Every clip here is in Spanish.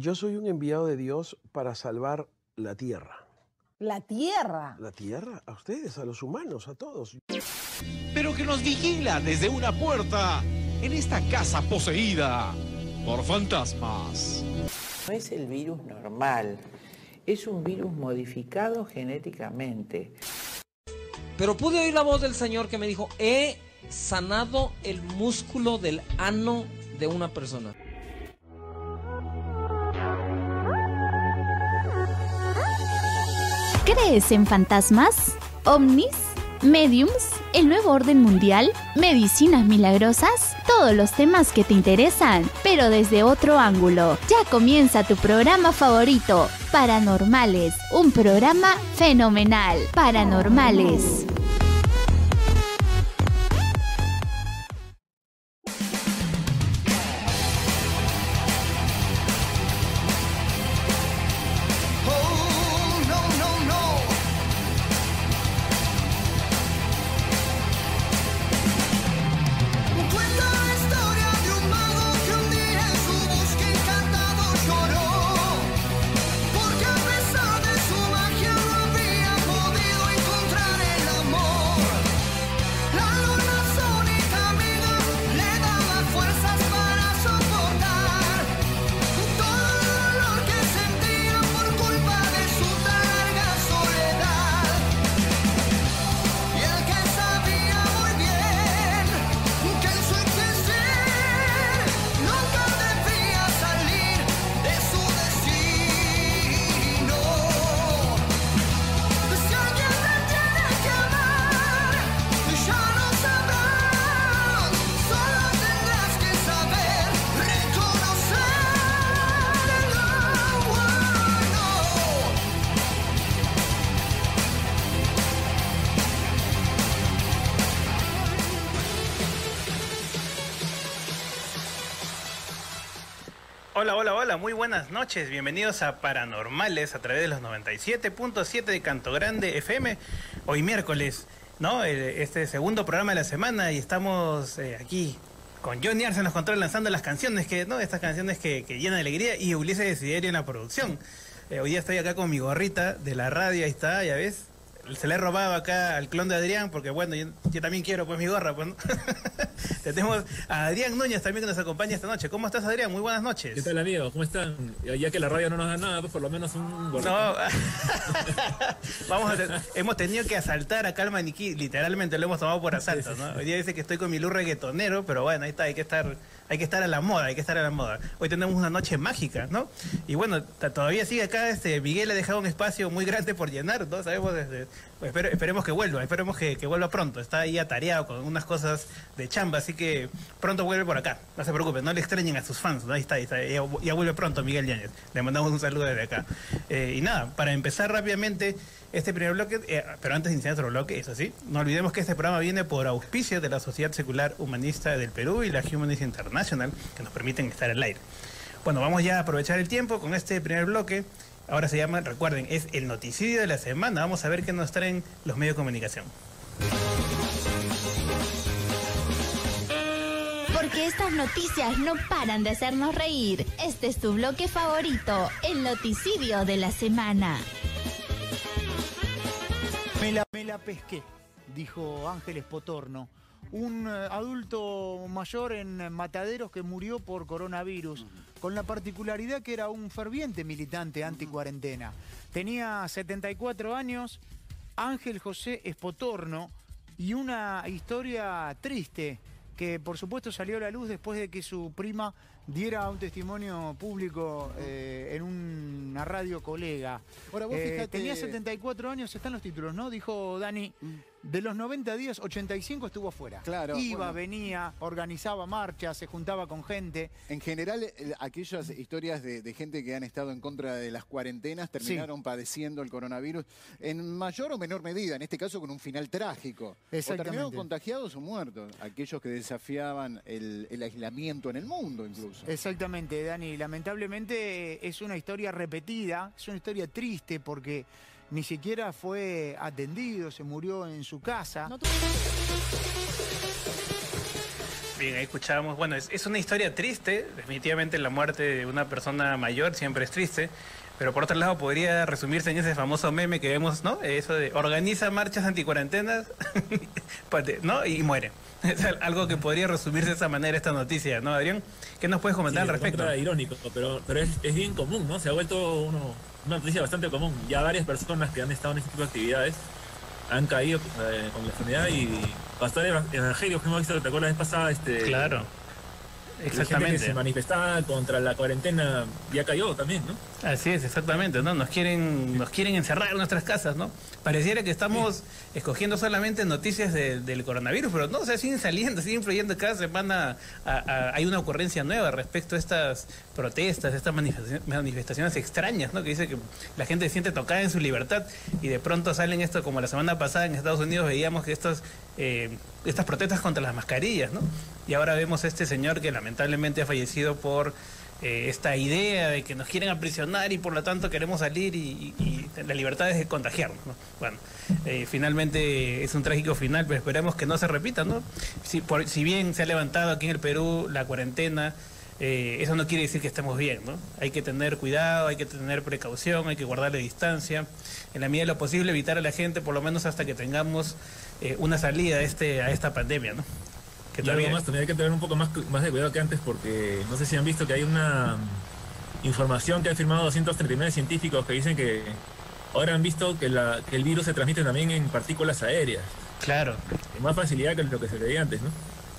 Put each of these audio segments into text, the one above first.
Yo soy un enviado de Dios para salvar la tierra. La tierra. La tierra, a ustedes, a los humanos, a todos. pero que nos vigila desde una puerta en esta casa poseída por fantasmas. No es el virus normal, es un virus modificado genéticamente. Pero pude oír la voz del Señor que me dijo, he sanado el músculo del ano de una persona. ¿Crees en fantasmas? ¿Ovnis? ¿Mediums? ¿El nuevo orden mundial? ¿Medicinas milagrosas? Todos los temas que te interesan, pero desde otro ángulo. Ya comienza tu programa favorito, Paranormales, un programa fenomenal. Paranormales. Hola, muy buenas noches. Bienvenidos a Paranormales a través de los 97.7 de Canto Grande FM. Hoy miércoles, ¿no? Eh, Este segundo programa de la semana y estamos eh, aquí con Johnny Arce en los controles lanzando las canciones, que, ¿no? Estas canciones que, que llenan de alegría y Ulises Desiderio en la producción. Eh, hoy día estoy acá con mi gorrita de la radio, ahí está, ya ves. Se le he robado acá al clon de Adrián, porque bueno, yo, yo también quiero pues mi gorra, pues. ¿no? Tenemos a Adrián Núñez también que nos acompaña esta noche. ¿Cómo estás, Adrián? Muy buenas noches. ¿Qué tal amigos? ¿Cómo están? Ya que la radio no nos da nada, pues por lo menos un gorrito. No, vamos a te- hemos tenido que asaltar acá al maniquí, literalmente lo hemos tomado por asalto, ¿no? Hoy día dice que estoy con mi luz reggaetonero, pero bueno, ahí está, hay que estar, hay que estar a la moda, hay que estar a la moda. Hoy tenemos una noche mágica, ¿no? Y bueno, todavía sigue acá, este, Miguel ha dejado un espacio muy grande por llenar, ¿no? Sabemos desde, espere- esperemos que vuelva, esperemos que, que vuelva pronto. Está ahí atareado con unas cosas de chamba, así que pronto vuelve por acá. No se preocupen, no le extrañen a sus fans, ¿no? Ahí está, ahí está, ya, ya vuelve pronto Miguel Yáñez. Le mandamos un saludo desde acá. Eh, y nada, para empezar rápidamente este primer bloque, eh, pero antes de iniciar otro bloque, eso sí, no olvidemos que este programa viene por auspicio de la Sociedad Secular Humanista del Perú y la Humanist International, que nos permiten estar al aire. Bueno, vamos ya a aprovechar el tiempo con este primer bloque. Ahora se llama, recuerden, es el noticidio de la semana. Vamos a ver qué nos traen los medios de comunicación. Porque estas noticias no paran de hacernos reír. Este es tu bloque favorito, el noticidio de la semana. Me la, me la pesqué, dijo Ángeles Potorno, un eh, adulto mayor en Mataderos que murió por coronavirus, con la particularidad que era un ferviente militante anti-cuarentena. Tenía 74 años, Ángel José Espotorno, y una historia triste que por supuesto salió a la luz después de que su prima diera un testimonio público eh, en una radio colega. Ahora, vos Eh, fíjate- Tenía 74 años, están los títulos, ¿no? Dijo Dani, de los 90 días, 85 estuvo afuera. Claro, Iba, bueno. venía, organizaba marchas, se juntaba con gente. En general, aquellas historias de, de gente que han estado en contra de las cuarentenas terminaron padeciendo el coronavirus en mayor o menor medida, en este caso con un final trágico. O Exactamente. terminaron contagiados o muertos, aquellos que desafiaban el, el aislamiento en el mundo incluso. Exactamente, Dani. Lamentablemente es una historia repetida, es una historia triste porque ni siquiera fue atendido, se murió en su casa. Bien, ahí escuchábamos. Bueno, es, es una historia triste. Definitivamente la muerte de una persona mayor siempre es triste. Pero por otro lado podría resumirse en ese famoso meme que vemos, ¿no? Eso de organiza marchas anticuarentenas, pues, ¿no? Y muere. Es al- algo que podría resumirse de esa manera esta noticia, ¿no, Adrián? ¿Qué nos puedes comentar Sí, al respecto? irónico, pero, pero es, es bien común, ¿no? Se ha vuelto uno- una noticia bastante común. Ya varias personas que han estado en este tipo de actividades han caído eh, con la enfermedad y pastores eva- evangélicos que hemos visto, ¿te acuerdas la vez pasada? Este, Claro. La gente Exactamente. que se manifestaba contra la cuarentena ya cayó también, ¿no? Así es, exactamente, ¿no? Nos quieren, nos quieren encerrar en nuestras casas, ¿no? Pareciera que estamos escogiendo solamente noticias de- del coronavirus, pero no, o sea, siguen saliendo, siguen fluyendo cada semana. a- a- hay una ocurrencia nueva respecto a estas protestas, estas manifestaciones extrañas, ¿no? Que dice que la gente se siente tocada en su libertad y de pronto salen esto, como la semana pasada en Estados Unidos veíamos que estos, eh, estas protestas contra las mascarillas, ¿no? Y ahora vemos a este señor que lamentablemente ha fallecido por eh, esta idea de que nos quieren aprisionar y por lo tanto queremos salir y, la libertad es de contagiarnos. ¿no? Bueno, eh, finalmente es un trágico final, pero esperemos que no se repita. ¿no? Si, bien se ha levantado aquí en el Perú la cuarentena, eso no quiere decir que estemos bien. ¿no? Hay que tener cuidado, hay que tener precaución, hay que guardarle distancia. En la medida de lo posible evitar a la gente, por lo menos hasta que tengamos eh, una salida a, este, a esta pandemia. ¿no? Que y algo más, también hay que tener un poco más, más de cuidado que antes porque no sé si han visto que hay una mm, información que han firmado 239 científicos que dicen que ahora han visto que, la, que el virus se transmite también en partículas aéreas. Claro. Con más facilidad que lo que se veía antes, ¿no?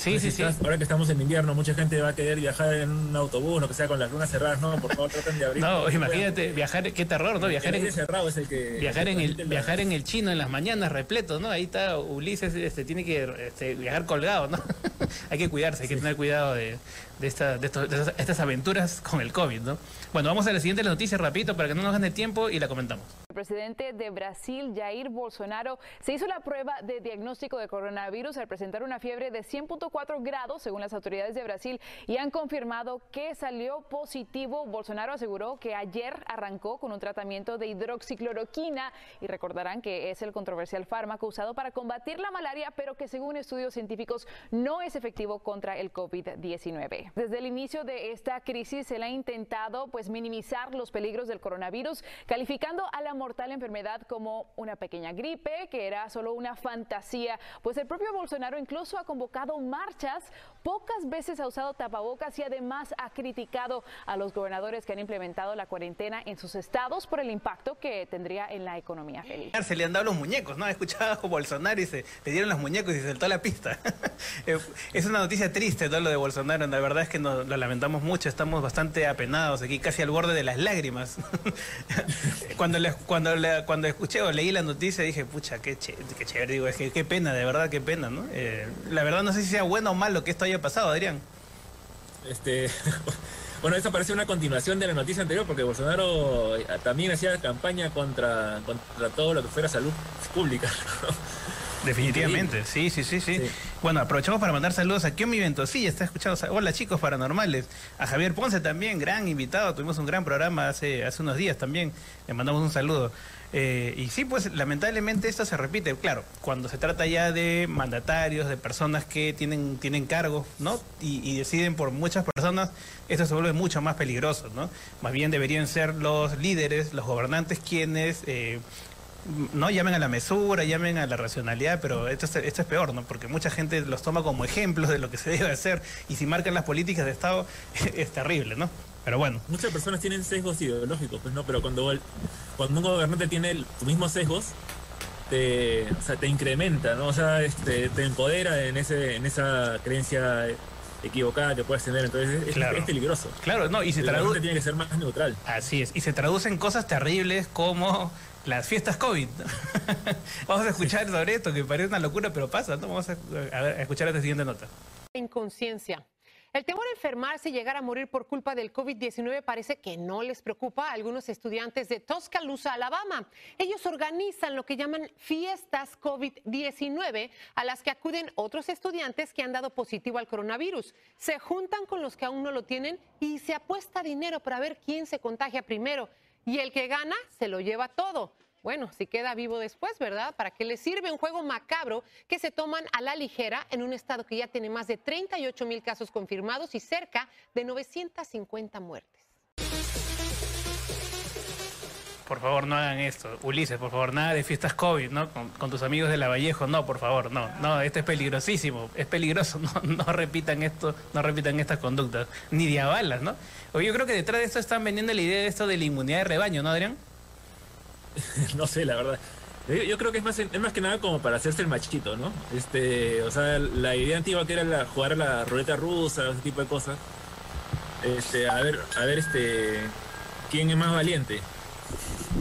Sí, sí, sí. ahora que estamos en invierno, mucha gente va a querer viajar en un autobús, lo que sea, con las lunas cerradas, ¿no? Por favor, traten de abrir. No, imagínate, viajar, qué terror, ¿no? Viajar el en, aire cerrado es el que... viajar en el la- viajar en el chino en las mañanas repleto, ¿no? Ahí está Ulises, este tiene que este, viajar colgado, ¿no? hay que cuidarse, hay que tener cuidado de, de, esta- de estos- de estas, estas aventuras con el COVID, ¿no? Bueno, vamos a la siguiente noticia rapidito para que no nos gane tiempo y la comentamos. Presidente de Brasil, Jair Bolsonaro, se hizo la prueba de diagnóstico de coronavirus al presentar una fiebre de 100.4 grados, según las autoridades de Brasil, y han confirmado que salió positivo. Bolsonaro aseguró que ayer arrancó con un tratamiento de hidroxicloroquina y recordarán que es el controversial fármaco usado para combatir la malaria, pero que según estudios científicos no es efectivo contra el COVID-19. Desde el inicio de esta crisis se le ha intentado pues minimizar los peligros del coronavirus, calificando a la mortal enfermedad como una pequeña gripe, que era solo una fantasía, pues el propio Bolsonaro incluso ha convocado marchas, pocas veces ha usado tapabocas y además ha criticado a los gobernadores que han implementado la cuarentena en sus estados por el impacto que tendría en la economía feliz. Se le han dado los muñecos, ¿no? He escuchado a Bolsonaro y se le dieron los muñecos y se saltó a la pista. Eh, es una noticia triste todo lo de Bolsonaro, la verdad es que nos, lo lamentamos mucho, estamos bastante apenados aquí, casi al borde de las lágrimas. cuando, le- cuando, le- cuando escuché o leí la noticia dije, pucha, qué, qué chévere, digo, es que qué pena, de verdad, qué pena, ¿no? Eh, la verdad no sé si sea bueno o malo que esto haya pasado, Adrián. Este, bueno, esta parece una continuación de la noticia anterior porque Bolsonaro eh, también hacía campaña contra, contra todo lo que fuera salud pública. Definitivamente, sí, sí, sí, sí, Bueno, aprovechamos para mandar saludos a Kiomi Ventosilla, está escuchando. Hola chicos paranormales. A Javier Ponce también, gran invitado. Tuvimos un gran programa hace, hace unos días también. Le mandamos un saludo. Eh, y sí, pues lamentablemente esto se repite. Claro, cuando se trata ya de mandatarios, de personas que tienen, tienen cargos, ¿no? Y, y deciden por muchas personas, esto se vuelve mucho más peligroso, ¿no? Más bien deberían ser los líderes, los gobernantes quienes... eh, no llamen a la mesura, llamen a la racionalidad, pero esto es, esto es peor, ¿no? Porque mucha gente los toma como ejemplos de lo que se debe hacer y si marcan las políticas de Estado es terrible, ¿no? Pero bueno. Muchas personas tienen sesgos ideológicos, pues no, pero cuando, el- cuando un gobernante tiene tus mismos sesgos, te, o sea, te incrementa, ¿no? O sea, este, te empodera en, ese, en esa creencia equivocada que puedes tener. Entonces es, Claro. es peligroso. Claro, no, y se traduce... tiene que ser más neutral. Así es, y se traducen cosas terribles como las fiestas COVID. Vamos a escuchar sobre esto, que parece una locura, pero pasa, ¿no? Vamos a, escuchar esta siguiente nota. inconsciencia. El temor a enfermarse y llegar a morir por culpa del COVID-19 parece que no les preocupa a algunos estudiantes de Tuscaloosa, Alabama. Ellos organizan lo que llaman fiestas COVID-19 a las que acuden otros estudiantes que han dado positivo al coronavirus. Se juntan con los que aún no lo tienen y se apuesta dinero para ver quién se contagia primero. Y el que gana se lo lleva todo. Bueno, si queda vivo después, ¿verdad? ¿Para qué le sirve un juego macabro que se toman a la ligera en un estado que ya tiene más de 38 mil casos confirmados y cerca de 950 muertes? Por favor, no hagan esto. Ulises, por favor, nada de fiestas COVID, ¿no? Con, tus amigos de la Vallejo, no, por favor, no. No, esto es peligrosísimo. Es peligroso. No, no repitan esto, no repitan estas conductas. Ni de a balas, ¿no? O yo creo que detrás de esto están vendiendo la idea de esto de la inmunidad de rebaño, ¿no, Adrián? no sé, la verdad. Yo, yo creo que es más, es más que nada como para hacerse el machito, ¿no? Este, o sea, la idea antigua que era la, jugar a la ruleta rusa, ese tipo de cosas. Este, a ver, a ver, este, quién es más valiente.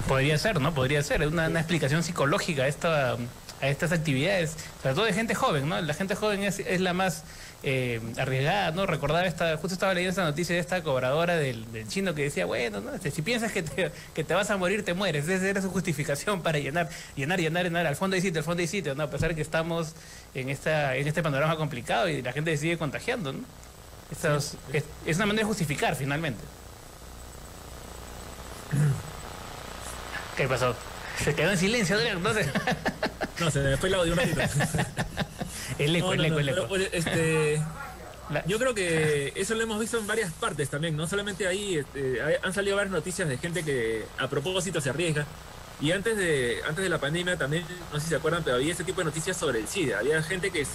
Podría ser, ¿no? Podría ser. Una, una explicación psicológica a, esta, a estas actividades, sobre todo de gente joven, ¿no? La gente joven es, la más eh, arriesgada, ¿no? Recordar esta, justo estaba leyendo esta noticia de esta cobradora del, chino que decía, bueno, ¿no? Este, si piensas que te, vas a morir, te mueres. Esa era su justificación para llenar, llenar, llenar, llenar. Al fondo hay sitio, al fondo hay sitio, ¿no? A pesar de que estamos en, esta, en este panorama complicado y la gente sigue contagiando, ¿no? Es, es una manera de justificar, finalmente. ¿Qué pasó? Se quedó en silencio, no sé. No, se me fue el audio un ratito. El eco, No, el eco, no, el eco. este, yo creo que eso lo hemos visto en varias partes también, no solamente ahí, este, han salido varias noticias de gente que a propósito se arriesga. Y antes de, antes de la pandemia también, no sé si se acuerdan, pero había ese tipo de noticias sobre el SIDA. Había gente que,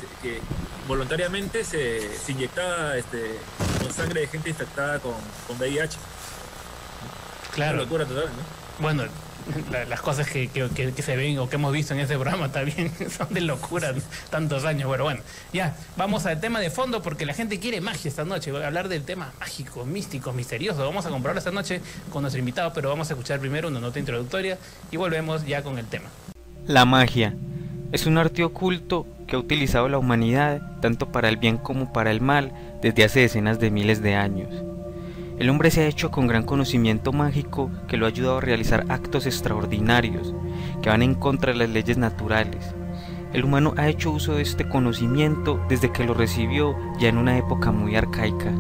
voluntariamente se, se inyectaba este, con sangre de gente infectada con, con VIH. Claro. Una locura total, ¿no? Bueno, las cosas que, que- que- se ven o que hemos visto en este programa también son de locura tantos años. Pero bueno, ya, vamos al tema de fondo porque la gente quiere magia esta noche. Voy a hablar del tema mágico, místico, misterioso. Vamos a comprobarlo esta noche con nuestro invitado, pero vamos a escuchar primero una nota introductoria y volvemos ya con el tema. La magia es un arte oculto que ha utilizado la humanidad tanto para el bien como para el mal desde hace decenas de miles de años. El hombre se ha hecho con gran conocimiento mágico que lo ha ayudado a realizar actos extraordinarios que van en contra de las leyes naturales. El humano ha hecho uso de este conocimiento desde que lo recibió ya en una época muy arcaica.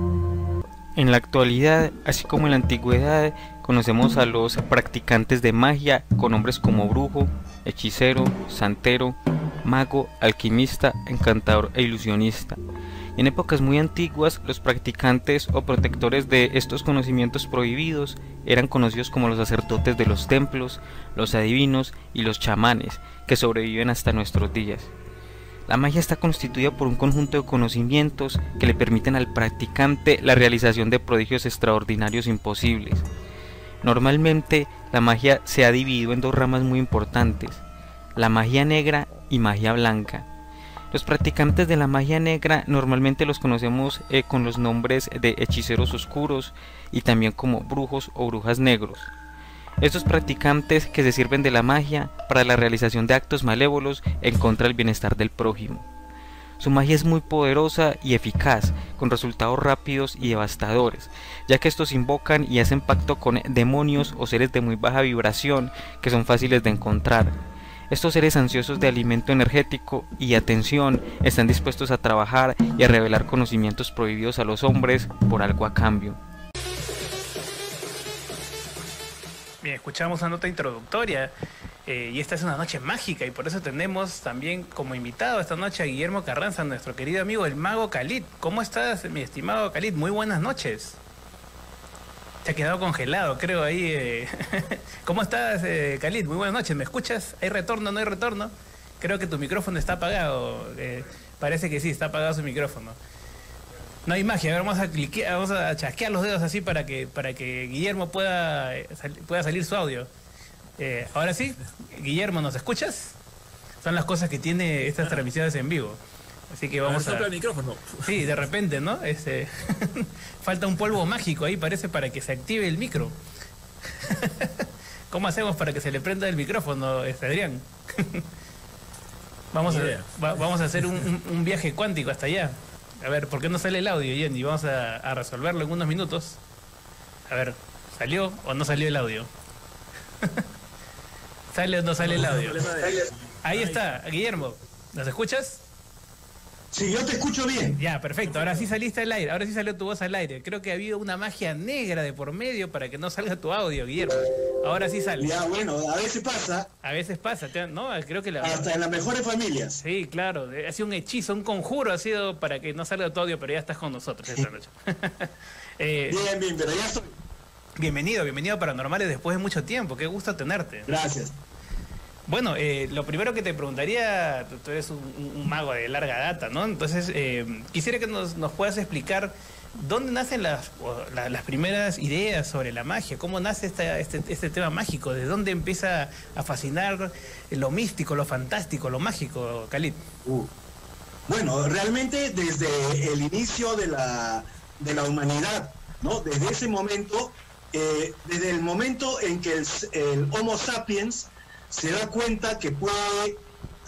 En la actualidad, así como en la antigüedad, conocemos a los practicantes de magia con nombres como brujo, hechicero, santero, mago, alquimista, encantador e ilusionista. En épocas muy antiguas, los practicantes o protectores de estos conocimientos prohibidos eran conocidos como los sacerdotes de los templos, los adivinos y los chamanes, que sobreviven hasta nuestros días. La magia está constituida por un conjunto de conocimientos que le permiten al practicante la realización de prodigios extraordinarios imposibles. Normalmente, la magia se ha dividido en dos ramas muy importantes, la magia negra y magia blanca. Los practicantes de la magia negra normalmente los conocemos eh, con los nombres de hechiceros oscuros y también como brujos o brujas negros. Estos practicantes que se sirven de la magia para la realización de actos malévolos en contra del bienestar del prójimo. Su magia es muy poderosa y eficaz, con resultados rápidos y devastadores, ya que estos invocan y hacen pacto con demonios o seres de muy baja vibración que son fáciles de encontrar. Estos seres ansiosos de alimento energético y atención están dispuestos a trabajar y a revelar conocimientos prohibidos a los hombres por algo a cambio. Bien, escuchamos una nota introductoria eh, y esta es una noche mágica y por eso tenemos también como invitado esta noche a Guillermo Carranza, nuestro querido amigo el mago Khalid. ¿Cómo estás, mi estimado Khalid? Muy buenas noches. Te ha quedado congelado, creo, ahí. eh. ¿Cómo estás, eh, Khalid? Muy buenas noches. ¿Me escuchas? ¿Hay retorno? ¿No hay retorno? Creo que tu micrófono está apagado. eh, parece que sí, está apagado su micrófono. No hay magia, a ver, vamos a cliquear, vamos a chasquear los dedos así para que, para que Guillermo pueda, eh, pueda salir su audio. Eh, ahora sí, Guillermo, ¿nos escuchas? Son las cosas que tiene estas transmisiones en vivo. Así que vamos A a... el micrófono. Sí, de repente, ¿no? Este, falta un polvo mágico ahí, parece, para que se active el micro. ¿Cómo hacemos para que se le prenda el micrófono, este, Adrián? vamos, a, va- vamos a hacer un, un- un viaje cuántico hasta allá. A ver, ¿por qué no sale el audio, Jenny? Vamos a, a resolverlo en unos minutos. A ver, ¿salió o no salió el audio? ¿Sale o no sale el audio? Ahí está, Guillermo. ¿Nos escuchas? Sí, yo te escucho bien. Ya, perfecto. Ahora sí saliste al aire. Ahora sí salió tu voz al aire. Creo que ha habido una magia negra de por medio para que no salga tu audio, Guillermo. Ahora sí sale. Ya, bueno, a veces pasa. A veces pasa, ¿no? Creo que la... Hasta en las mejores familias. Sí, claro. Ha sido un hechizo, un conjuro ha sido para que no salga tu audio, pero ya estás con nosotros esta noche. Eh, Bien, bien, pero ya estoy. Bienvenido, bienvenido a Paranormales después de mucho tiempo. Qué gusto tenerte. Gracias. Bueno, eh, lo primero que te preguntaría, tú, eres un, un- mago de larga data, ¿no? Entonces, eh, quisiera que nos, nos puedas explicar dónde nacen las, las primeras ideas sobre la magia, cómo nace esta- este, este tema mágico, de dónde empieza a fascinar lo místico, lo fantástico, lo mágico, Khalid. Uh. Bueno, realmente desde el inicio de la, de la humanidad, ¿no? Desde ese momento, eh, desde el momento en que el, el Homo sapiens se da cuenta que puede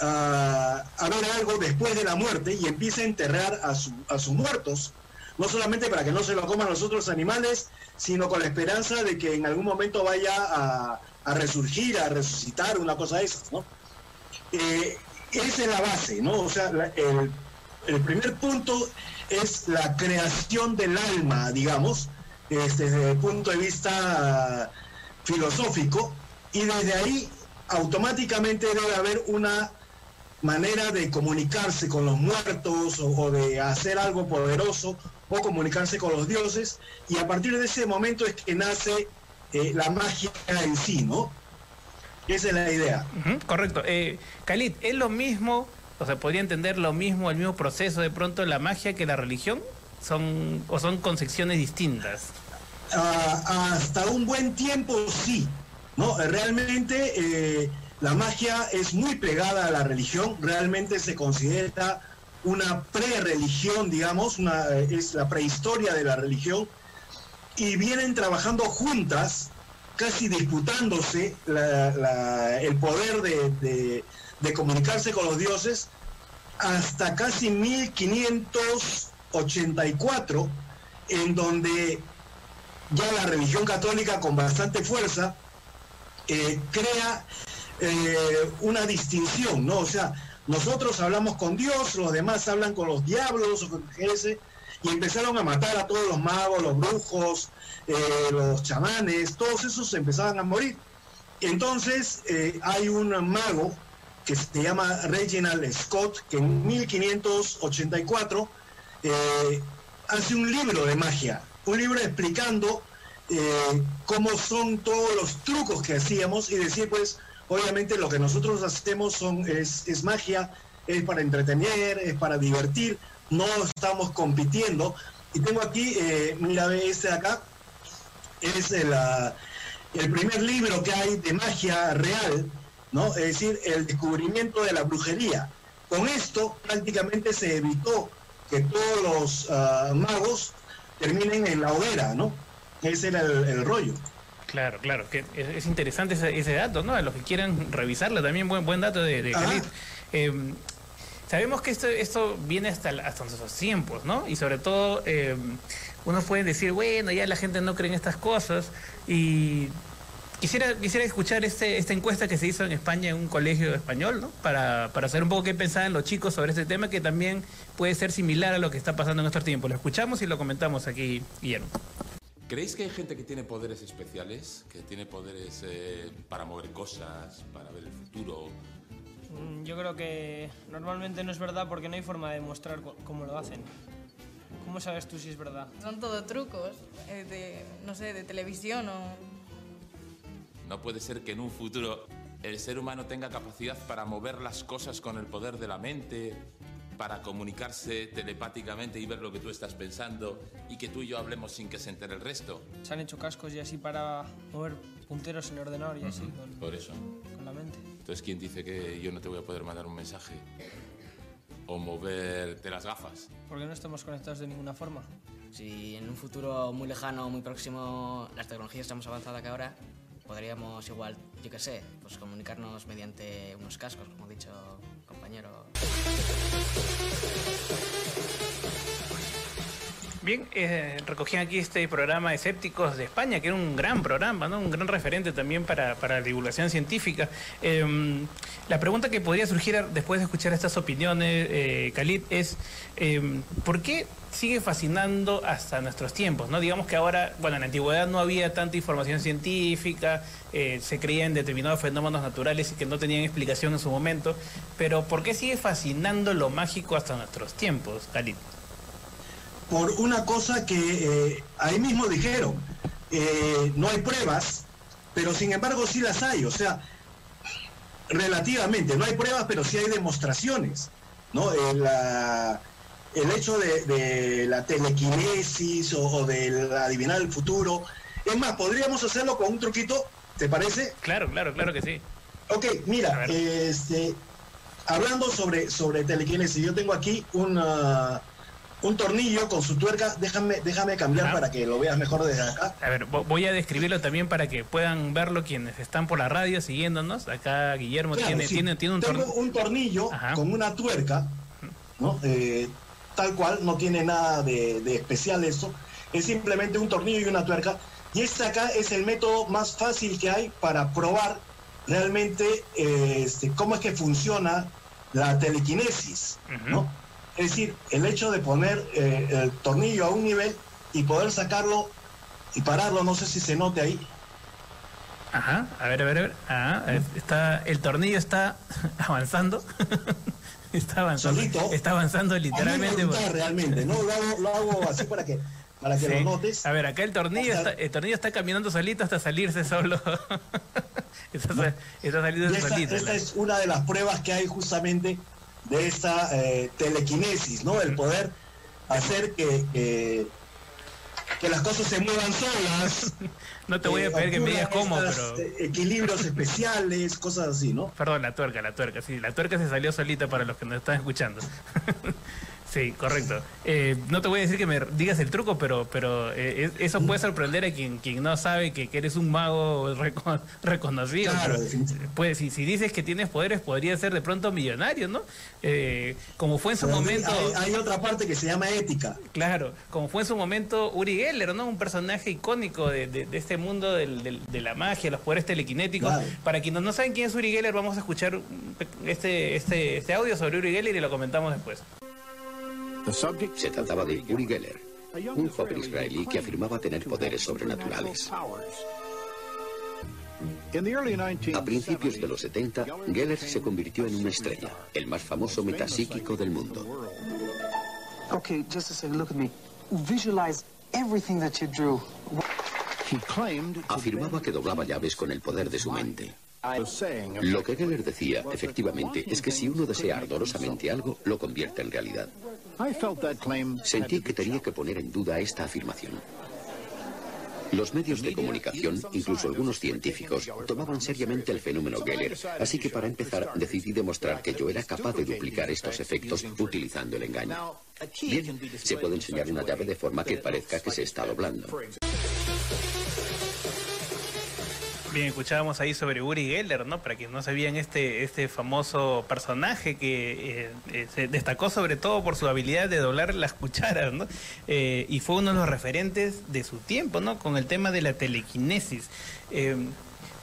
ah, haber algo después de la muerte y empieza a enterrar a, su- a sus muertos, no solamente para que no se lo coman los otros animales, sino con la esperanza de que en algún momento vaya a, resurgir, a resucitar, una cosa de esas, ¿no? Eh, esa es la base, ¿no? O sea, el, el primer punto es la creación del alma, digamos, este, desde el punto de vista ah, filosófico, y desde ahí automáticamente debe haber una manera de comunicarse con los muertos o, o de hacer algo poderoso o comunicarse con los dioses, y a partir de ese momento es que nace eh, la magia en sí, ¿no? Esa es la idea. Correcto. Eh, Khalid, ¿es lo mismo, o sea, podría entender lo mismo, el mismo proceso de pronto la magia que la religión? ¿Son, ¿O son concepciones distintas? Ah, hasta un buen tiempo sí, ¿no? Realmente eh, la magia es muy pegada a la religión, realmente se considera una pre-religión, digamos, una, es la prehistoria de la religión, y vienen trabajando juntas, casi disputándose el poder de, de- de comunicarse con los dioses, hasta casi 1584, en donde ya la religión católica con bastante fuerza eh, crea eh, una distinción, ¿no? O sea, nosotros hablamos con Dios, los demás hablan con los diablos o con y empezaron a matar a todos los magos, los brujos, eh, los chamanes, todos esos empezaban a morir. Entonces hay un mago que se llama Reginald Scott, que en 1584 eh, hace un libro de magia, un libro explicando eh, cómo son todos los trucos que hacíamos y decir, pues, obviamente lo que nosotros hacemos son, es, magia, es para entretener, es para divertir, no estamos compitiendo. Y tengo aquí, eh, mira, este de acá, es el, ah, el primer libro que hay de magia real, ¿no? Es decir, el descubrimiento de la brujería. Con esto prácticamente se evitó que todos los ah, magos terminen en la hoguera, ¿no? Ese era el, el rollo. Claro, claro, que es, es interesante ese, ese dato, ¿no? A los que quieran revisarlo, también buen, buen dato de, de. Khalid. Eh, sabemos que esto, esto viene hasta, hasta nuestros tiempos, ¿no? Y sobre todo, eh, uno puede decir, bueno, ya la gente no cree en estas cosas. Y quisiera, quisiera escuchar este, esta encuesta que se hizo en España en un colegio español, ¿no? Para, para saber un poco qué pensaban los chicos sobre este tema, que también puede ser similar a lo que está pasando en nuestros tiempos. Lo escuchamos y lo comentamos aquí, Guillermo. ¿Creéis que hay gente que tiene poderes especiales? Que tiene poderes eh, para mover cosas, para ver el futuro. Mm, Yo creo que normalmente no es verdad porque no hay forma de demostrar cu- cómo lo hacen. ¿Cómo sabes tú si es verdad? Son todo trucos eh, de, no sé, de televisión o... No puede ser que en un futuro el ser humano tenga capacidad para mover las cosas con el poder de la mente, para comunicarse telepáticamente y ver lo que tú estás pensando y que tú y yo hablemos sin que se entere el resto. Se han hecho cascos y así para mover punteros en el ordenador y así, con, Por eso. con la mente. Entonces, ¿quién dice que yo no te voy a poder mandar un mensaje? O moverte las gafas. Porque no estamos conectados de ninguna forma. Si en un futuro muy lejano, muy próximo, las tecnologías están más avanzadas que ahora, podríamos igual, yo qué sé, pues comunicarnos mediante unos cascos, como ha dicho compañero. Bien, eh, recogían aquí este programa Escépticos de España, que era un gran programa, ¿no? un gran referente también para, para la divulgación científica. Eh, la pregunta que podría surgir después de escuchar estas opiniones, eh, Khalid, es eh, ¿por qué sigue fascinando hasta nuestros tiempos? ¿no? Digamos que ahora, bueno, en la antigüedad no había tanta información científica, eh, se creía en determinados fenómenos naturales y que no tenían explicación en su momento, pero ¿por qué sigue fascinando lo mágico hasta nuestros tiempos, Khalid? por una cosa que eh, ahí mismo dijeron, eh, no hay pruebas, pero sin embargo sí las hay, o sea, relativamente, no hay pruebas, pero sí hay demostraciones, ¿no? La- el hecho de, de la telequinesis o, o del adivinar el futuro, es más, podríamos hacerlo con un truquito, ¿te parece? Claro, claro, claro que sí. Ok, mira, este, hablando sobre, sobre telequinesis, yo tengo aquí una- un tornillo con su tuerca, déjame, déjame cambiar para que lo veas mejor desde acá. A ver, vo- voy a describirlo también para que puedan verlo quienes están por la radio siguiéndonos. Acá Guillermo Claro, tiene, sí. tiene, tiene un Tengo tornillo. un tornillo con una tuerca, ¿no? Eh, tal cual, no tiene nada de, de especial eso. Es simplemente un tornillo y una tuerca. Y este acá es el método más fácil que hay para probar realmente eh, este, cómo es que funciona la telequinesis, ¿no? Es decir, el hecho de poner eh, el tornillo a un nivel y poder sacarlo y pararlo, no sé si se note ahí. Ajá, a ver, a ver, a ver. Ah, es- está, el tornillo está avanzando. está avanzando. Solito. Está avanzando literalmente. A realmente, ¿no? Lo hago, lo hago así para que, para que Sí. lo notes. A ver, acá el tornillo, está, el tornillo está caminando solito hasta salirse solo. está, está saliendo esta, solito. esta la- es una de las pruebas que hay justamente de esta eh, telequinesis, ¿no? El poder hacer que, que, que las cosas se muevan solas. No te voy a eh, pedir que me digas cómo, pero- eh, Equilibrios especiales, cosas así, ¿no? Perdón, la tuerca, la tuerca, sí, la tuerca se salió solita para los que nos están escuchando. sí, correcto. Eh, no te voy a decir que me digas el truco, pero, pero eh, es- eso puede sorprender a quien, quien no sabe que, que eres un mago reco- reconocido. Claro, definitivamente. pues, si, si dices que tienes poderes, podría ser de pronto millonario, ¿no? Eh, como fue en su Pero momento. Hay, hay otra parte que se llama ética. Claro, como fue en su momento Uri Geller, ¿no? Un personaje icónico de, de- de este mundo del- del- de la magia, los poderes telequinéticos. Claro. Para quienes no saben quién es Uri Geller, vamos a escuchar este, este, este audio sobre Uri Geller y lo comentamos después. Se trataba de Uri Geller, un joven israelí que afirmaba tener poderes sobrenaturales. A principios de los 70, Geller se convirtió en una estrella, el más famoso metapsíquico del mundo. Okay, just a second, look at me. Visualize everything that you drew. Afirmaba que doblaba llaves con el poder de su mente. Lo que Geller decía, efectivamente, es que si uno desea ardorosamente algo, lo convierte en realidad. Sentí que tenía que poner en duda esta afirmación. Los medios de comunicación, incluso algunos científicos, tomaban seriamente el fenómeno Geller, así que para empezar decidí demostrar que yo era capaz de duplicar estos efectos utilizando el engaño. Bien, se puede enseñar una llave de forma que parezca que se está doblando. Bien, escuchábamos ahí sobre Uri Geller, ¿no? Para quienes no sabían este, este famoso personaje que eh, eh, se destacó sobre todo por su habilidad de doblar las cucharas, ¿no? Eh, y fue uno de los referentes de su tiempo, ¿no? Con el tema de la telequinesis.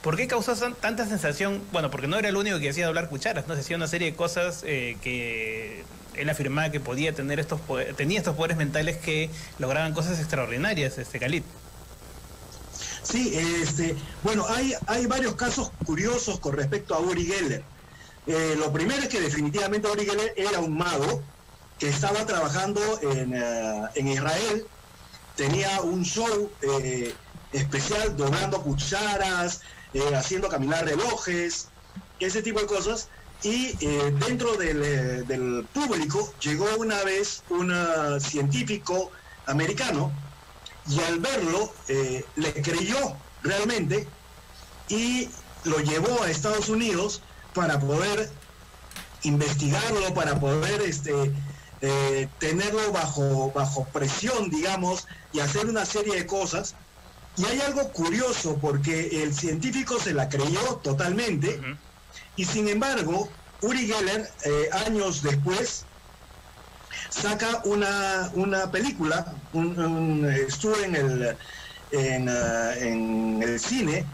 ¿Por qué causó tanta sensación? Bueno, porque no era el único que hacía doblar cucharas, ¿no? Se hacía una serie de cosas que él afirmaba que podía tener estos tenía estos poderes mentales que lograban cosas extraordinarias, este Khalid. Sí, este, bueno, hay, hay varios casos curiosos con respecto a Uri Geller. Eh, lo primero es que definitivamente Uri Geller era un mago que estaba trabajando en, eh, en Israel, tenía un show eh, especial doblando cucharas, eh, haciendo caminar relojes, ese tipo de cosas. Y dentro del, del público llegó una vez un científico americano y al verlo eh, le creyó realmente y lo llevó a Estados Unidos para poder investigarlo, para poder este, eh, tenerlo bajo, bajo presión, digamos, y hacer una serie de cosas. Y hay algo curioso porque el científico se la creyó totalmente y sin embargo Uri Geller, eh, años después, saca una, una película, un- un- estuvo en el, en, ah, en el cine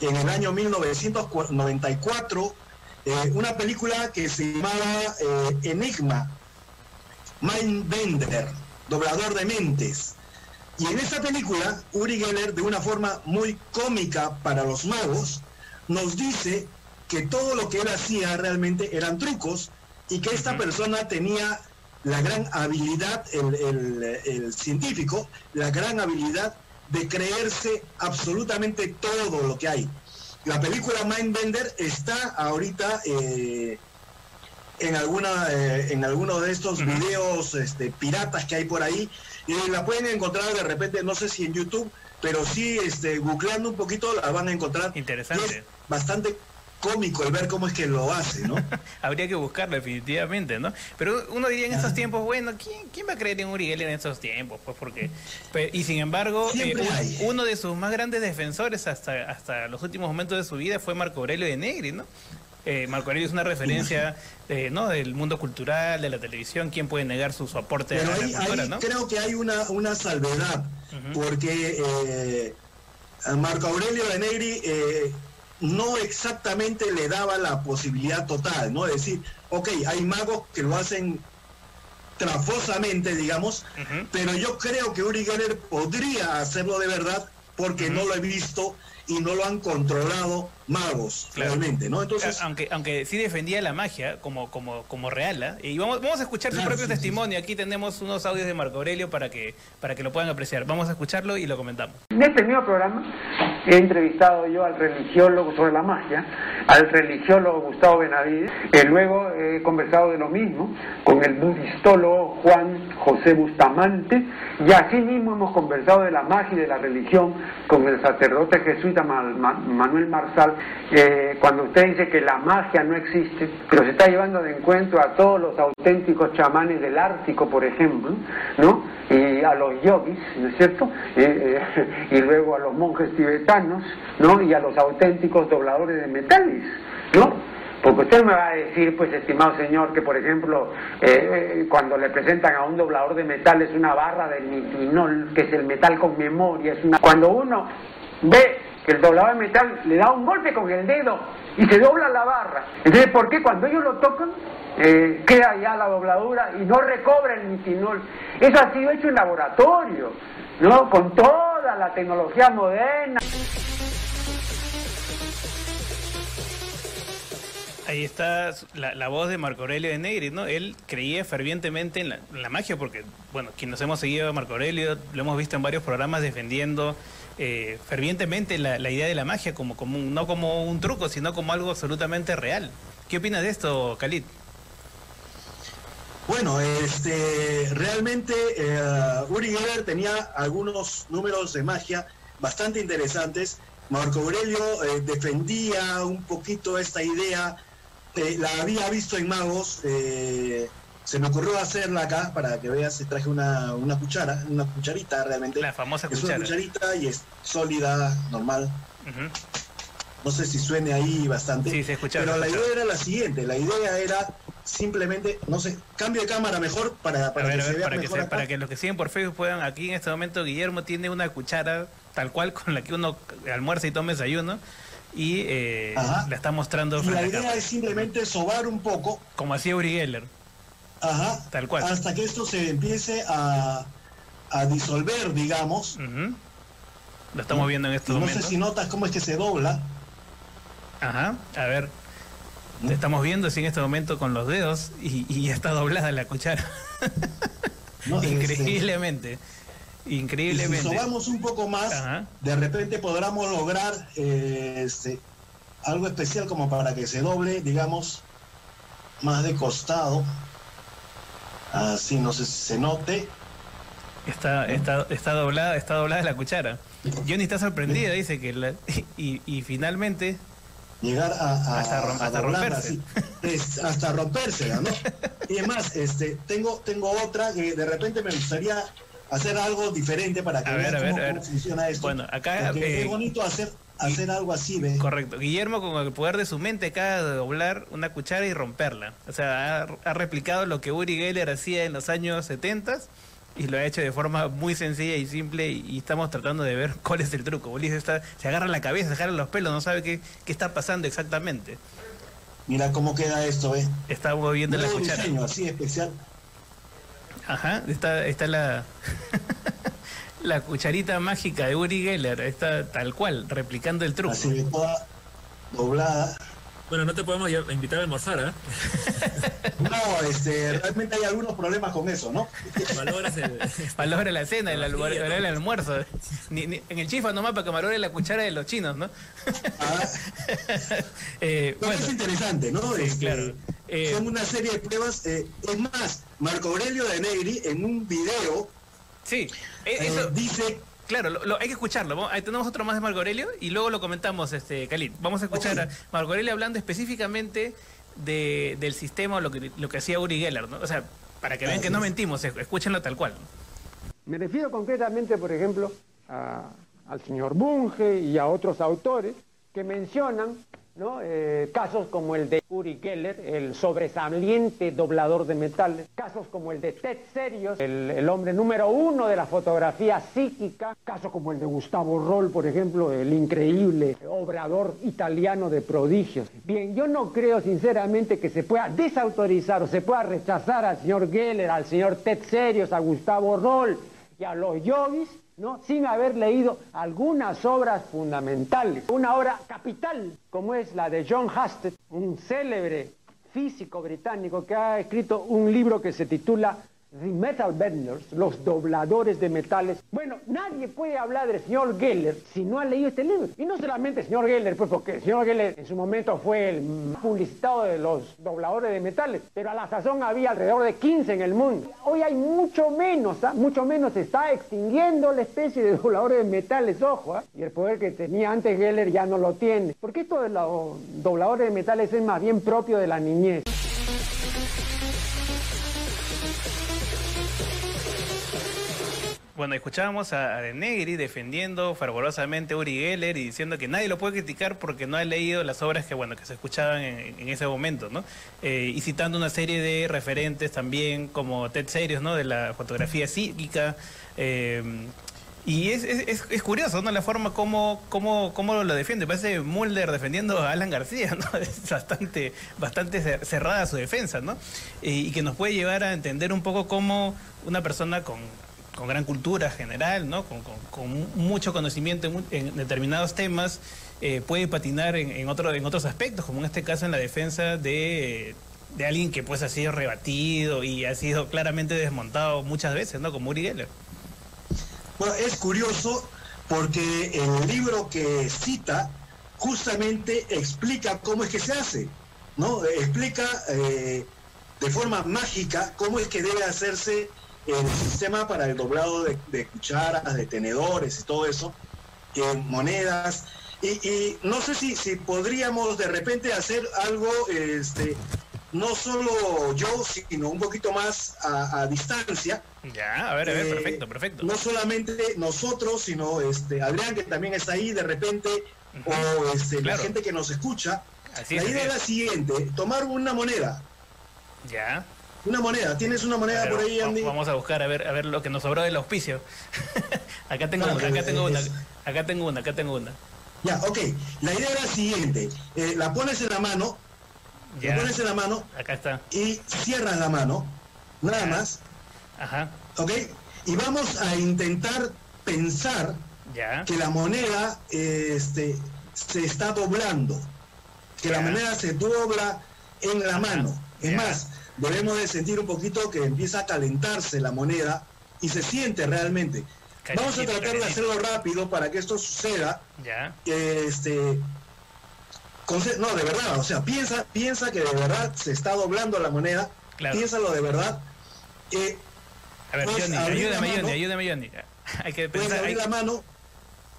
en el año 1994, eh, una película que se llamaba eh, Enigma, Mindbender, doblador de mentes. Y en esa película, Uri Geller, de una forma muy cómica para los magos, nos dice que todo lo que él hacía realmente eran trucos y que esta persona tenía la gran habilidad, el, el- el científico, la gran habilidad de creerse absolutamente todo lo que hay. La película Mindbender está ahorita eh, en alguna eh, en alguno de estos videos este, piratas que hay por ahí y la pueden encontrar de repente no sé si en YouTube pero sí este googleando un poquito la van a encontrar. Interesante. Bastante cómico el ver cómo es que lo hace no Habría que buscarlo definitivamente, ¿no? Pero uno diría en estos tiempos, bueno, ¿quién, quién va a creer en Uri Geller en estos tiempos? Pues porque... y sin embargo, eh, un- hay. uno de sus más grandes defensores hasta, hasta los últimos momentos de su vida fue Marco Aurelio de Negri, ¿no? Eh, Marco Aurelio es una referencia eh, ¿no? del mundo cultural, de la televisión. ¿Quién puede negar su, su aporte pero a la ahí, cultura, no? creo que hay una una salvedad porque eh, Marco Aurelio de Negri no exactamente le daba la posibilidad total, ¿no? Es decir, ok, hay magos que lo hacen trafosamente, digamos, pero yo creo que Uri Geller podría hacerlo de verdad porque no lo he visto y no lo han controlado magos realmente, ¿no? Entonces, aunque, aunque sí defendía la magia como, como, como real, ¿ah? y vamos, vamos a escuchar su Claro, propio sí, sí, testimonio. Aquí tenemos unos audios de Marco Aurelio para que, para que lo puedan apreciar. Vamos a escucharlo y lo comentamos. En este mismo programa he entrevistado yo al religiólogo sobre la magia, al religiólogo Gustavo Benavides, y luego he conversado de lo mismo con el budistólogo Juan José Bustamante, y así mismo hemos conversado de la magia y de la religión con el sacerdote jesuita Ma- Ma- Manuel Marsal, eh, cuando usted dice que la magia no existe, pero se está llevando de encuentro a todos los auténticos chamanes del Ártico, por ejemplo, ¿no? Y a los yogis, ¿no es cierto? Eh, eh, y luego a los monjes tibetanos, ¿no? Y a los auténticos dobladores de metales, ¿no? Porque usted me va a decir, pues, estimado señor, que por ejemplo, cuando le presentan a un doblador de metales una barra de nitinol, que es el metal con memoria, es una... Cuando uno ve que el doblador de metal le da un golpe con el dedo y se dobla la barra. Entonces, ¿por qué cuando ellos lo tocan eh, queda ya la dobladura y no recobra el nitinol? Eso ha sido hecho en laboratorio, ¿no? Con toda la tecnología moderna. Ahí está la, voz de Marco Aurelio de Negri, ¿no? Él creía fervientemente en la, magia porque, bueno, quienes hemos seguido Marco Aurelio, lo hemos visto en varios programas defendiendo eh, fervientemente la, idea de la magia, como, como un- no como un truco, sino como algo absolutamente real. ¿Qué opinas de esto, Khalid? Bueno, este, realmente eh, Uri Geller tenía algunos números de magia bastante interesantes. Marco Aurelio eh, defendía un poquito esta idea, eh, la había visto en Magos, eh, se me ocurrió hacerla acá para que veas, traje una, una cuchara, una cucharita realmente. La famosa es cuchara. una cucharita y es sólida, normal. No sé si suene ahí bastante. Sí, se escucha, Pero se la escucha. idea era la siguiente, la idea era simplemente, no sé, cambio de cámara mejor para, para ver, que a se ver, vea para que, mejor se- acá. para que los que siguen por Facebook puedan, aquí en este momento Guillermo tiene una cuchara tal cual con la que uno almuerza y toma desayuno y eh, la está mostrando Y la idea es simplemente sobar un poco, Como hacía Uri Geller. Ajá, Tal cual. hasta que esto se empiece a, a disolver, digamos. Lo estamos viendo en estos no momentos. sé si notas cómo es que se dobla. Ajá, a ver. Te estamos viendo así en este momento con los dedos y, y ya está doblada la cuchara. No, este- Increíblemente. Y si Increíblemente. sobamos un poco más, de repente podremos lograr eh, este, algo especial como para que se doble, digamos, más de costado. Así, no sé si se note. Está, está, está doblada, está doblada la cuchara. Johnny está sorprendida, dice que la- y, y finalmente llegar a, a- Hasta rom- a hasta romperse. así. Hasta rompérsela, ¿no? Y además, este, tengo, tengo otra que de repente me gustaría hacer algo diferente para que A ver, vean a ver, cómo, a ver. cómo funciona esto. Bueno, acá, eh, es bonito hacer hacer algo así, ¿ve? Correcto. Guillermo con el poder de su mente acaba de doblar una cuchara y romperla. O sea, ha, ha replicado lo que Uri Geller hacía en los años 70 y lo ha hecho de forma muy sencilla y simple y, y estamos tratando de ver cuál es el truco. Ulises está, se agarra la cabeza, se agarra los pelos, no sabe qué, qué está pasando exactamente. Mira cómo queda esto, ¿eh? Está moviendo la cuchara. diseño, así especial. Ajá, está, está la, la cucharita mágica de Uri Geller, está tal cual, replicando el truco. Así toda doblada. Bueno, no te podemos invitar a almorzar, ¿ah? No, este, realmente hay algunos problemas con eso, ¿no? Valoras el... Valora la cena, el, almuer- vajilla, el almuerzo. Ni- ni- en el chifa nomás para que valore la cuchara de los chinos, ¿no? Eh, Pero es interesante, ¿no? Sí, Este, claro. Eh, son una serie de pruebas. eh, es más, Marco Aurelio de Negri en un video Sí, eh, eh, eso- dice Claro, lo- lo- hay que escucharlo. Ahí tenemos otro más de Marco Aurelio y luego lo comentamos, este, Khalid. Vamos a escuchar a Marco Aurelio hablando específicamente de, del sistema o lo que, lo que hacía Uri Geller, ¿no? O sea, para que vean que no mentimos, es- escúchenlo tal cual. Me refiero concretamente, por ejemplo, a- al señor Bunge y a otros autores que mencionan ¿no? Eh, casos como el de Uri Geller, el sobresaliente doblador de metales, casos como el de Ted Serios, el, el hombre número uno de la fotografía psíquica, casos como el de Gustavo Roll, por ejemplo, el increíble obrador italiano de prodigios. Bien, yo no creo sinceramente que se pueda desautorizar o se pueda rechazar al señor Geller, al señor Ted Serios, a Gustavo Roll y a los yogis, ¿no? sin haber leído algunas obras fundamentales. Una obra capital, como es la de John Husted, un célebre físico británico que ha escrito un libro que se titula The Metal Benders, los dobladores de metales. Bueno, nadie puede hablar del señor Geller si no ha leído este libro. Y no solamente el señor Geller, pues porque el señor Geller en su momento fue el más publicitado de los dobladores de metales, pero a la sazón había alrededor de 15 en el mundo. Hoy hay mucho menos, ¿ah? mucho menos se está extinguiendo la especie de dobladores de metales, ojo, ¿ah? y el poder que tenía antes Geller ya no lo tiene. Porque esto de los dobladores de metales es más bien propio de la niñez. Bueno, escuchábamos a, De Negri defendiendo fervorosamente a Uri Geller y diciendo que nadie lo puede criticar porque no ha leído las obras que bueno que se escuchaban en, en ese momento, ¿no? Eh, y citando una serie de referentes también como Ted Serios, ¿no? De la fotografía psíquica. eh, y es, es, curioso, ¿no? La forma como, como, como lo defiende. Parece Mulder defendiendo a Alan García, ¿no? Es bastante, bastante cer- cerrada su defensa, ¿no? Y que nos puede llevar a entender un poco cómo una persona con, con gran cultura general, ¿no? Con, con- mucho conocimiento en, en determinados temas, eh, puede patinar en, en, otro, en otros aspectos, como en este caso en la defensa de, de alguien que pues ha sido rebatido y ha sido claramente desmontado muchas veces, ¿no? Como Uri Geller. Bueno, es curioso porque el libro que cita justamente explica cómo es que se hace, ¿no? Explica eh, de forma mágica cómo es que debe hacerse el sistema para el doblado de, de cucharas, de tenedores y todo eso, monedas. Y, y no sé si, si podríamos de repente hacer algo, este, no solo yo, sino un poquito más a, a distancia. Ya, a ver, a ver, Eh, perfecto, perfecto. No solamente nosotros, sino este Adrián, que también está ahí de repente, o este, Claro. la gente que nos escucha. Así la es, idea es la siguiente, tomar una moneda. Ya. Una moneda, ¿tienes una moneda por ahí, Andy? Vamos a buscar a ver, a ver lo que nos sobró del auspicio. acá tengo una, pero acá tengo una, acá tengo una, acá tengo una. Ya, ok. La idea era la siguiente, eh, la pones en la mano, Ya. la pones en la mano Acá está. y cierras la mano, nada más, Ajá. ¿ok? Y vamos a intentar pensar Ya. que la moneda este, se está doblando, que la moneda se dobla en la mano. Es más, debemos de sentir un poquito que empieza a calentarse la moneda y se siente realmente. Vamos a tratar de hacerlo rápido para que esto suceda. Ya. Este, no, de verdad, o sea, piensa, piensa que de verdad se está doblando la moneda. Claro. Piénsalo de verdad. Eh, A ver, Johnny, ayúdame, mano, Johnny, ayúdame, Johnny. Hay que pensar. abrir hay- la mano,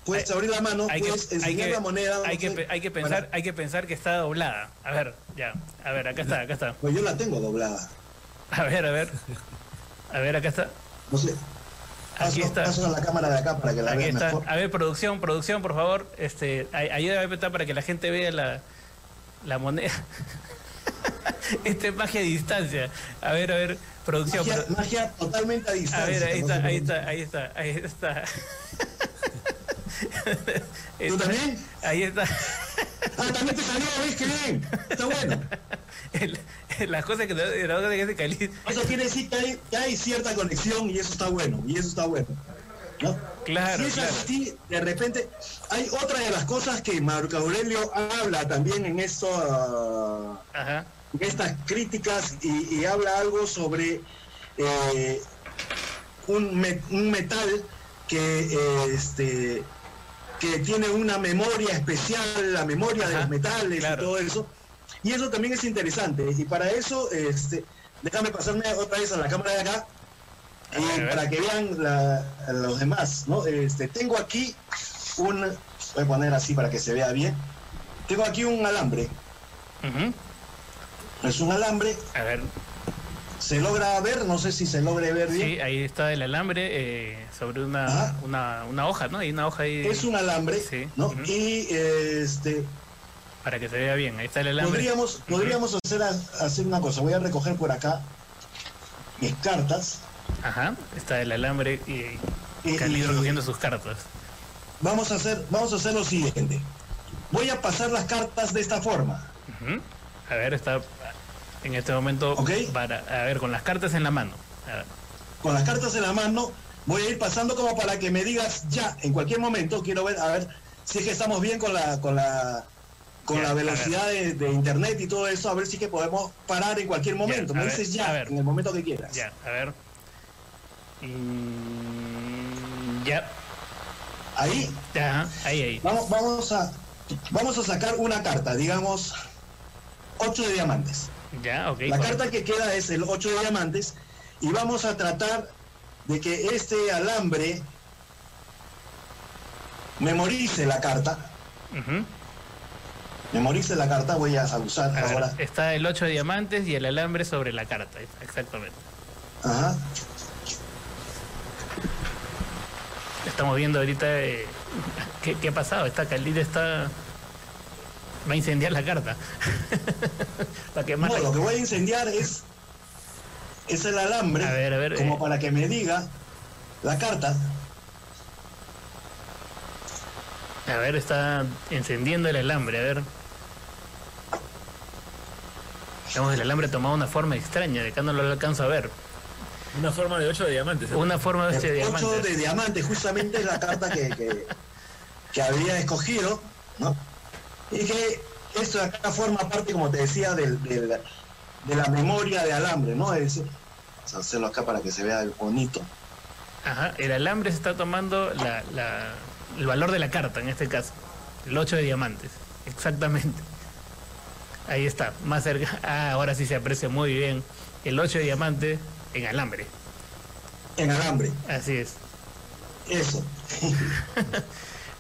puedes abrir la mano, hay que- puedes hay enseñar que- la moneda. Hay no que, sé, pe- hay que para- pensar, hay que pensar que está doblada. A ver, ya. A ver, acá está, acá está. Pues yo la tengo doblada. A ver, a ver. A ver, acá está. No sé. Aquí está. Paso a la cámara de acá para que la Aquí vean está. mejor. A ver, producción, producción, por favor, este, ay- ayúdame a apretar para que la gente vea la, la moneda. Este es magia a distancia. A ver, a ver, producción. Magia, magia totalmente a a distancia. ver, ahí que está, ahí está, ahí está, ahí está. ¿Tú también? Ahí está. Ah, también te salió, ¿ves qué bien? Está bueno. Las cosas que te que hace Cali. Eso quiere decir que hay, que cierta conexión y eso está bueno, y eso está bueno. ¿no? Claro, si es claro. así, de repente, hay otra de las cosas que Marco Aurelio habla también en esto, ah, Ajá. en estas críticas y, y habla algo sobre eh, un, me- un metal que eh, este que tiene una memoria especial, la memoria de los metales y todo eso. Y eso también es interesante. Y para eso, este, déjame pasarme otra vez a la cámara de acá eh, para que vean la- a los demás. ¿no? Este, tengo aquí un, voy a poner así para que se vea bien. Tengo aquí un alambre. Es un alambre. A ver. Se logra ver, no sé si se logre ver bien. Sí, ahí está el alambre eh, sobre una, una, una hoja, ¿no? Hay una hoja ahí. Es un alambre, Sí. ¿no? Y este Para que se vea bien, ahí está el alambre. podríamos, podríamos hacer, hacer una cosa. Voy a recoger por acá mis cartas. Ajá, está el alambre y Y- Cali y- recogiendo sus cartas. Vamos a hacer, vamos a hacer lo siguiente. Voy a pasar las cartas de esta forma. A ver, está en este momento para, a ver, con las cartas en la mano. Con las cartas en la mano, voy a ir pasando como para que me digas ya, en cualquier momento, quiero ver, a ver si es que estamos bien con la, con la, con la velocidad de, de internet y todo eso, a ver si es que podemos parar en cualquier momento. a me ver, dices ya, ver. en el momento que quieras. Ya, a ver. Mm, ya. Ahí. Ahí, ahí. Vamos, vamos a, vamos a sacar una carta, digamos, 8 de diamantes. Ya, ok. La carta que queda es el 8 de diamantes y vamos a tratar de que este alambre memorice la carta. Memorice la carta, voy a usar A ver, ahora. está el 8 de diamantes y el alambre sobre la carta, exactamente. Ajá. Estamos viendo ahorita eh, ¿qué, qué ha pasado. Esta Caldita está. Va a incendiar la carta. para quemar No, la- lo que voy a incendiar es, es el alambre, A ver, a ver, como eh. para que me diga la carta. A ver, está encendiendo el alambre, a ver. Digamos, el alambre ha tomado una forma extraña, de acá no lo alcanzo a ver. Una forma de 8 de diamantes. ¿eh? Una forma de 8 de ocho diamantes. de diamante, justamente es la carta que, que, que había escogido, ¿no? Y que esto de acá forma parte, como te decía, del, del- de la memoria de alambre, ¿no? Es decir, vamos a hacerlo acá para que se vea bonito. Ajá, el alambre se está tomando la- la- el valor de la carta, en este caso. El 8 de diamantes, exactamente. Ahí está, más cerca. Ah, ahora sí se aprecia muy bien. El 8 de diamantes en alambre. En alambre. Así es. Eso.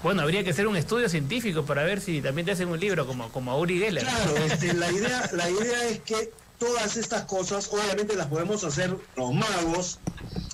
bueno, habría que hacer un estudio científico para ver si también te hacen un libro como, como a Uri Geller. Claro, este, la, idea, la idea es que todas estas cosas, obviamente las podemos hacer los magos,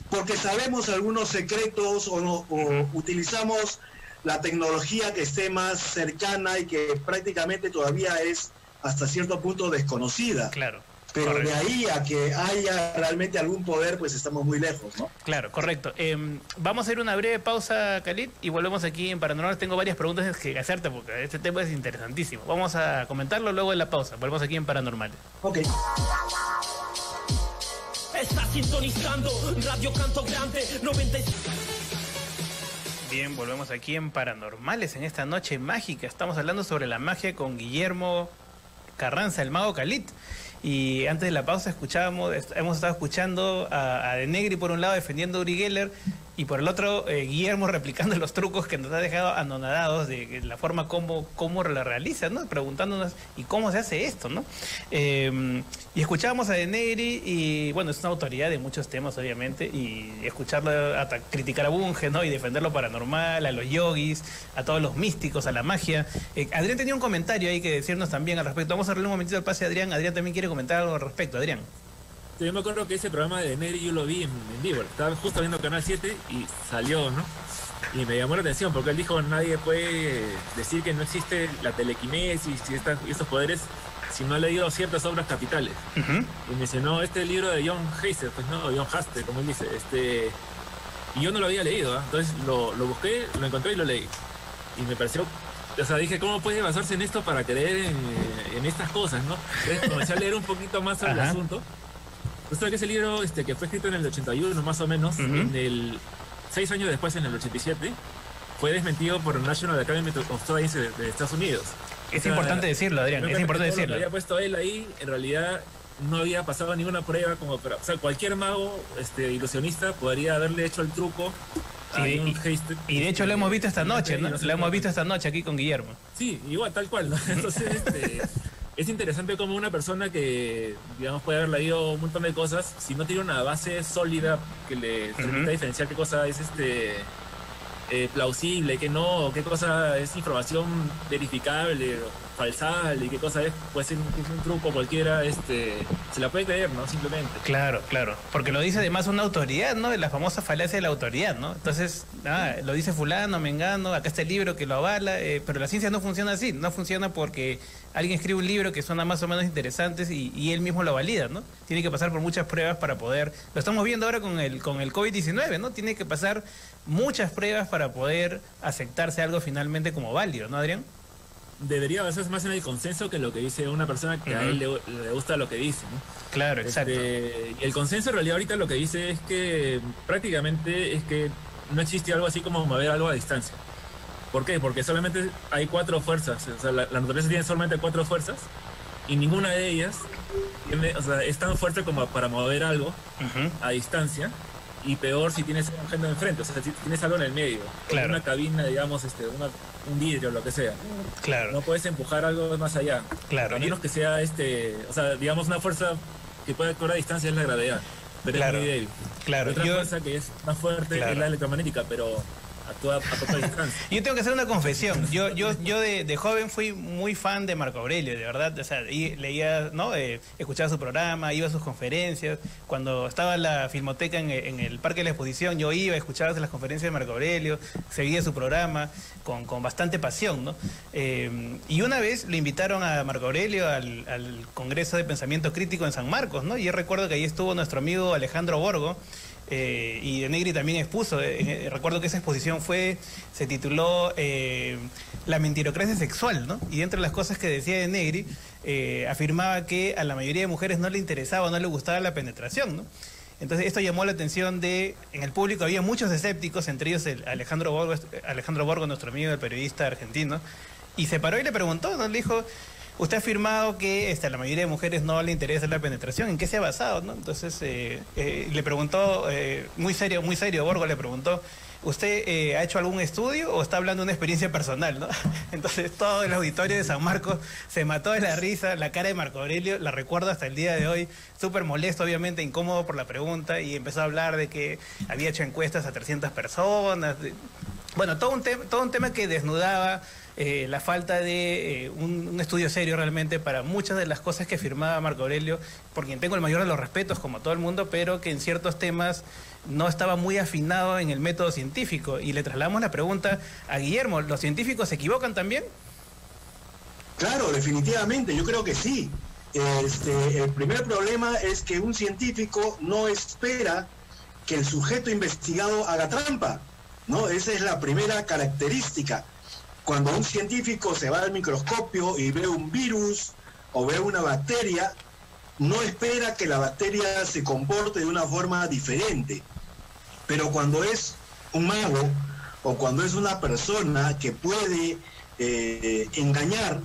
porque sabemos algunos secretos o, no- o utilizamos la tecnología que esté más cercana y que prácticamente todavía es hasta cierto punto desconocida. Claro. Pero correcto. de ahí a que haya realmente algún poder, pues estamos muy lejos, ¿no? Claro, correcto. Em, vamos a hacer una breve pausa, Khalid, y volvemos aquí en Paranormal. Tengo varias preguntas que hacerte porque este tema es interesantísimo. Vamos a comentarlo luego de la pausa. Volvemos aquí en Paranormal. Ok. Está sintonizando Radio Canto Grande 95. Bien, volvemos aquí en Paranormales en esta noche mágica. Estamos hablando sobre la magia con Guillermo Carranza, el mago Khalid. Y antes de la pausa escuchábamos, hemos estado escuchando a, a De Negri por un lado defendiendo a Uri Geller y por el otro eh, Guillermo replicando los trucos que nos ha dejado anonadados de la forma como, cómo la realiza, ¿no? Preguntándonos y cómo se hace esto, ¿no? Eh, y escuchábamos a De Negri y bueno, es una autoridad de muchos temas obviamente y escucharlo hasta criticar a Bunge, ¿no? Y defender lo paranormal, a los yogis, a todos los místicos, a la magia. Eh, Adrián tenía un comentario ahí que decirnos también al respecto. Vamos a darle un momentito al pase a Adrián. Adrián también quiere comentar algo al respecto. Adrián. Yo me acuerdo que ese programa de Neri yo lo vi en, en vivo. Estaba justo viendo Canal 7 y salió, ¿no? Y me llamó la atención porque él dijo, nadie puede decir que no existe la telequinesis y, estos poderes si no ha leído ciertas obras capitales. Y mencionó este libro de John Heiser, pues no, John Haste, como él dice. Este, y yo no lo había leído, ¿ah? entonces lo, lo busqué, lo encontré y lo leí. Y me pareció, o sea, dije, ¿cómo puede basarse en esto para creer en, eh, en estas cosas, no? Entonces comencé a leer un poquito más sobre el asunto. Resulta que ese libro, este, que fue escrito en el 81 más o menos, en el, seis años después, en el 87, fue desmentido por el National Academy of Science de, de Estados Unidos. Es importante decirlo, Adrián, es importante todo lo decirlo. había puesto él ahí, en realidad no había pasado ninguna prueba como para, o sea, cualquier mago este, ilusionista podría haberle hecho el truco a y- Heister. Y de hecho lo hemos visto esta noche, ¿no? Lo hemos visto esta noche aquí con Guillermo. Sí, igual, tal cual, ¿no? Entonces, este, es interesante como una persona que, digamos, puede haber leído un montón de cosas, si no tiene una base sólida que le permita Ujú. diferenciar qué cosa es este eh, plausible, qué no, qué cosa es información verificable, o falsable, y qué cosa es, puede ser un, truco cualquiera, este, se la puede creer, ¿no? Simplemente. Claro, claro. Porque lo dice además una autoridad, ¿no? La famosa falacia de la autoridad, ¿no? Entonces, ah, lo dice fulano, mengano, acá está el libro que lo avala, eh, pero la ciencia no funciona así, no funciona porque alguien escribe un libro que suena más o menos interesante y, y él mismo lo valida, ¿no? Tiene que pasar por muchas pruebas para poder, lo estamos viendo ahora con el, con el COVID-19, ¿no? Tiene que pasar muchas pruebas para poder aceptarse algo finalmente como válido, ¿no, Adrián? Debería basarse más en el consenso que en lo que dice una persona que a él le, le gusta lo que dice, ¿no? Claro, exacto. Este, y el consenso en realidad ahorita lo que dice es que prácticamente es que no existe algo así como mover algo a distancia. ¿Por qué? Porque solamente hay cuatro fuerzas. O sea, la, la naturaleza tiene solamente cuatro fuerzas y ninguna de ellas tiene- o sea, es tan fuerte como para mover algo a distancia. Y peor si tienes un objeto enfrente, o sea, si tienes algo en el medio. Claro. Una cabina, digamos, este, una- un vidrio, lo que sea. Claro. No puedes empujar algo más allá. Claro. A menos que sea, este, o sea, digamos, una fuerza que puede actuar a distancia es la gravedad. Pero Claro. es muy débil. Claro, Otra yo- fuerza que es más fuerte Claro. es la electromagnética, pero actúa a poca distancia. Yo tengo que hacer una confesión. Yo, yo, yo de, joven fui muy fan de Marco Aurelio, de verdad. O sea, leía, ¿no? Eh, escuchaba su programa, iba a sus conferencias. Cuando estaba la filmoteca en, el Parque de la Exposición, yo iba, escuchaba las conferencias de Marco Aurelio, seguía su programa con, con bastante pasión, ¿no? Eh, y una vez lo invitaron a Marco Aurelio al, al Congreso de Pensamiento Crítico en San Marcos, ¿no? Y yo recuerdo que ahí estuvo nuestro amigo Alejandro Borgo. Eh, y de Negri también expuso. eh, eh, recuerdo que esa exposición fue, se tituló La mentirocracia sexual, ¿no? Y entre las cosas que decía de Negri, afirmaba que a la mayoría de mujeres no le interesaba, no le gustaba la penetración, ¿no? Entonces esto llamó la atención de, en el público había muchos escépticos, entre ellos el Alejandro Borgo, Alejandro Borgo, nuestro amigo, el periodista argentino, y se paró y le preguntó, ¿no? Le dijo, usted ha afirmado que este, a la mayoría de mujeres no le interesa la penetración, ¿en qué se ha basado? ¿no? Entonces eh, eh, le preguntó, eh, muy serio, muy serio, Borgo le preguntó, ¿usted eh, ha hecho algún estudio o está hablando de una experiencia personal? ¿no? Entonces todo el auditorio de San Marcos se mató de la risa, la cara de Marco Aurelio, la recuerdo hasta el día de hoy, súper molesto, obviamente, incómodo por la pregunta, y empezó a hablar de que había hecho encuestas a 300 personas. bueno, todo un, todo un tema que desnudaba eh, la falta de eh, un, un estudio serio realmente para muchas de las cosas que firmaba Marco Aurelio, por quien tengo el mayor de los respetos, como todo el mundo, pero que en ciertos temas no estaba muy afinado en el método científico. Y le trasladamos la pregunta a Guillermo, ¿los científicos se equivocan también? Claro, definitivamente, yo creo que sí. Este, el primer problema es que un científico no espera que el sujeto investigado haga trampa, ¿no? Esa es la primera característica. Cuando un científico se va al microscopio y ve un virus o ve una bacteria, no espera que la bacteria se comporte de una forma diferente. Pero cuando es un mago o cuando es una persona que puede eh, engañar,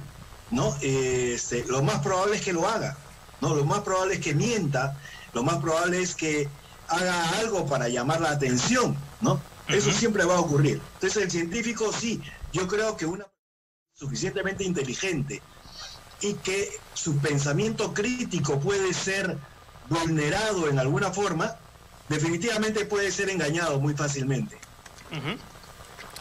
¿no? Eh, este, lo más probable es que lo haga, ¿no? Lo más probable es que mienta, lo más probable es que haga algo para llamar la atención, ¿no? Eso siempre va a ocurrir. Entonces el científico sí, yo creo que una suficientemente inteligente y que su pensamiento crítico puede ser vulnerado en alguna forma, definitivamente puede ser engañado muy fácilmente.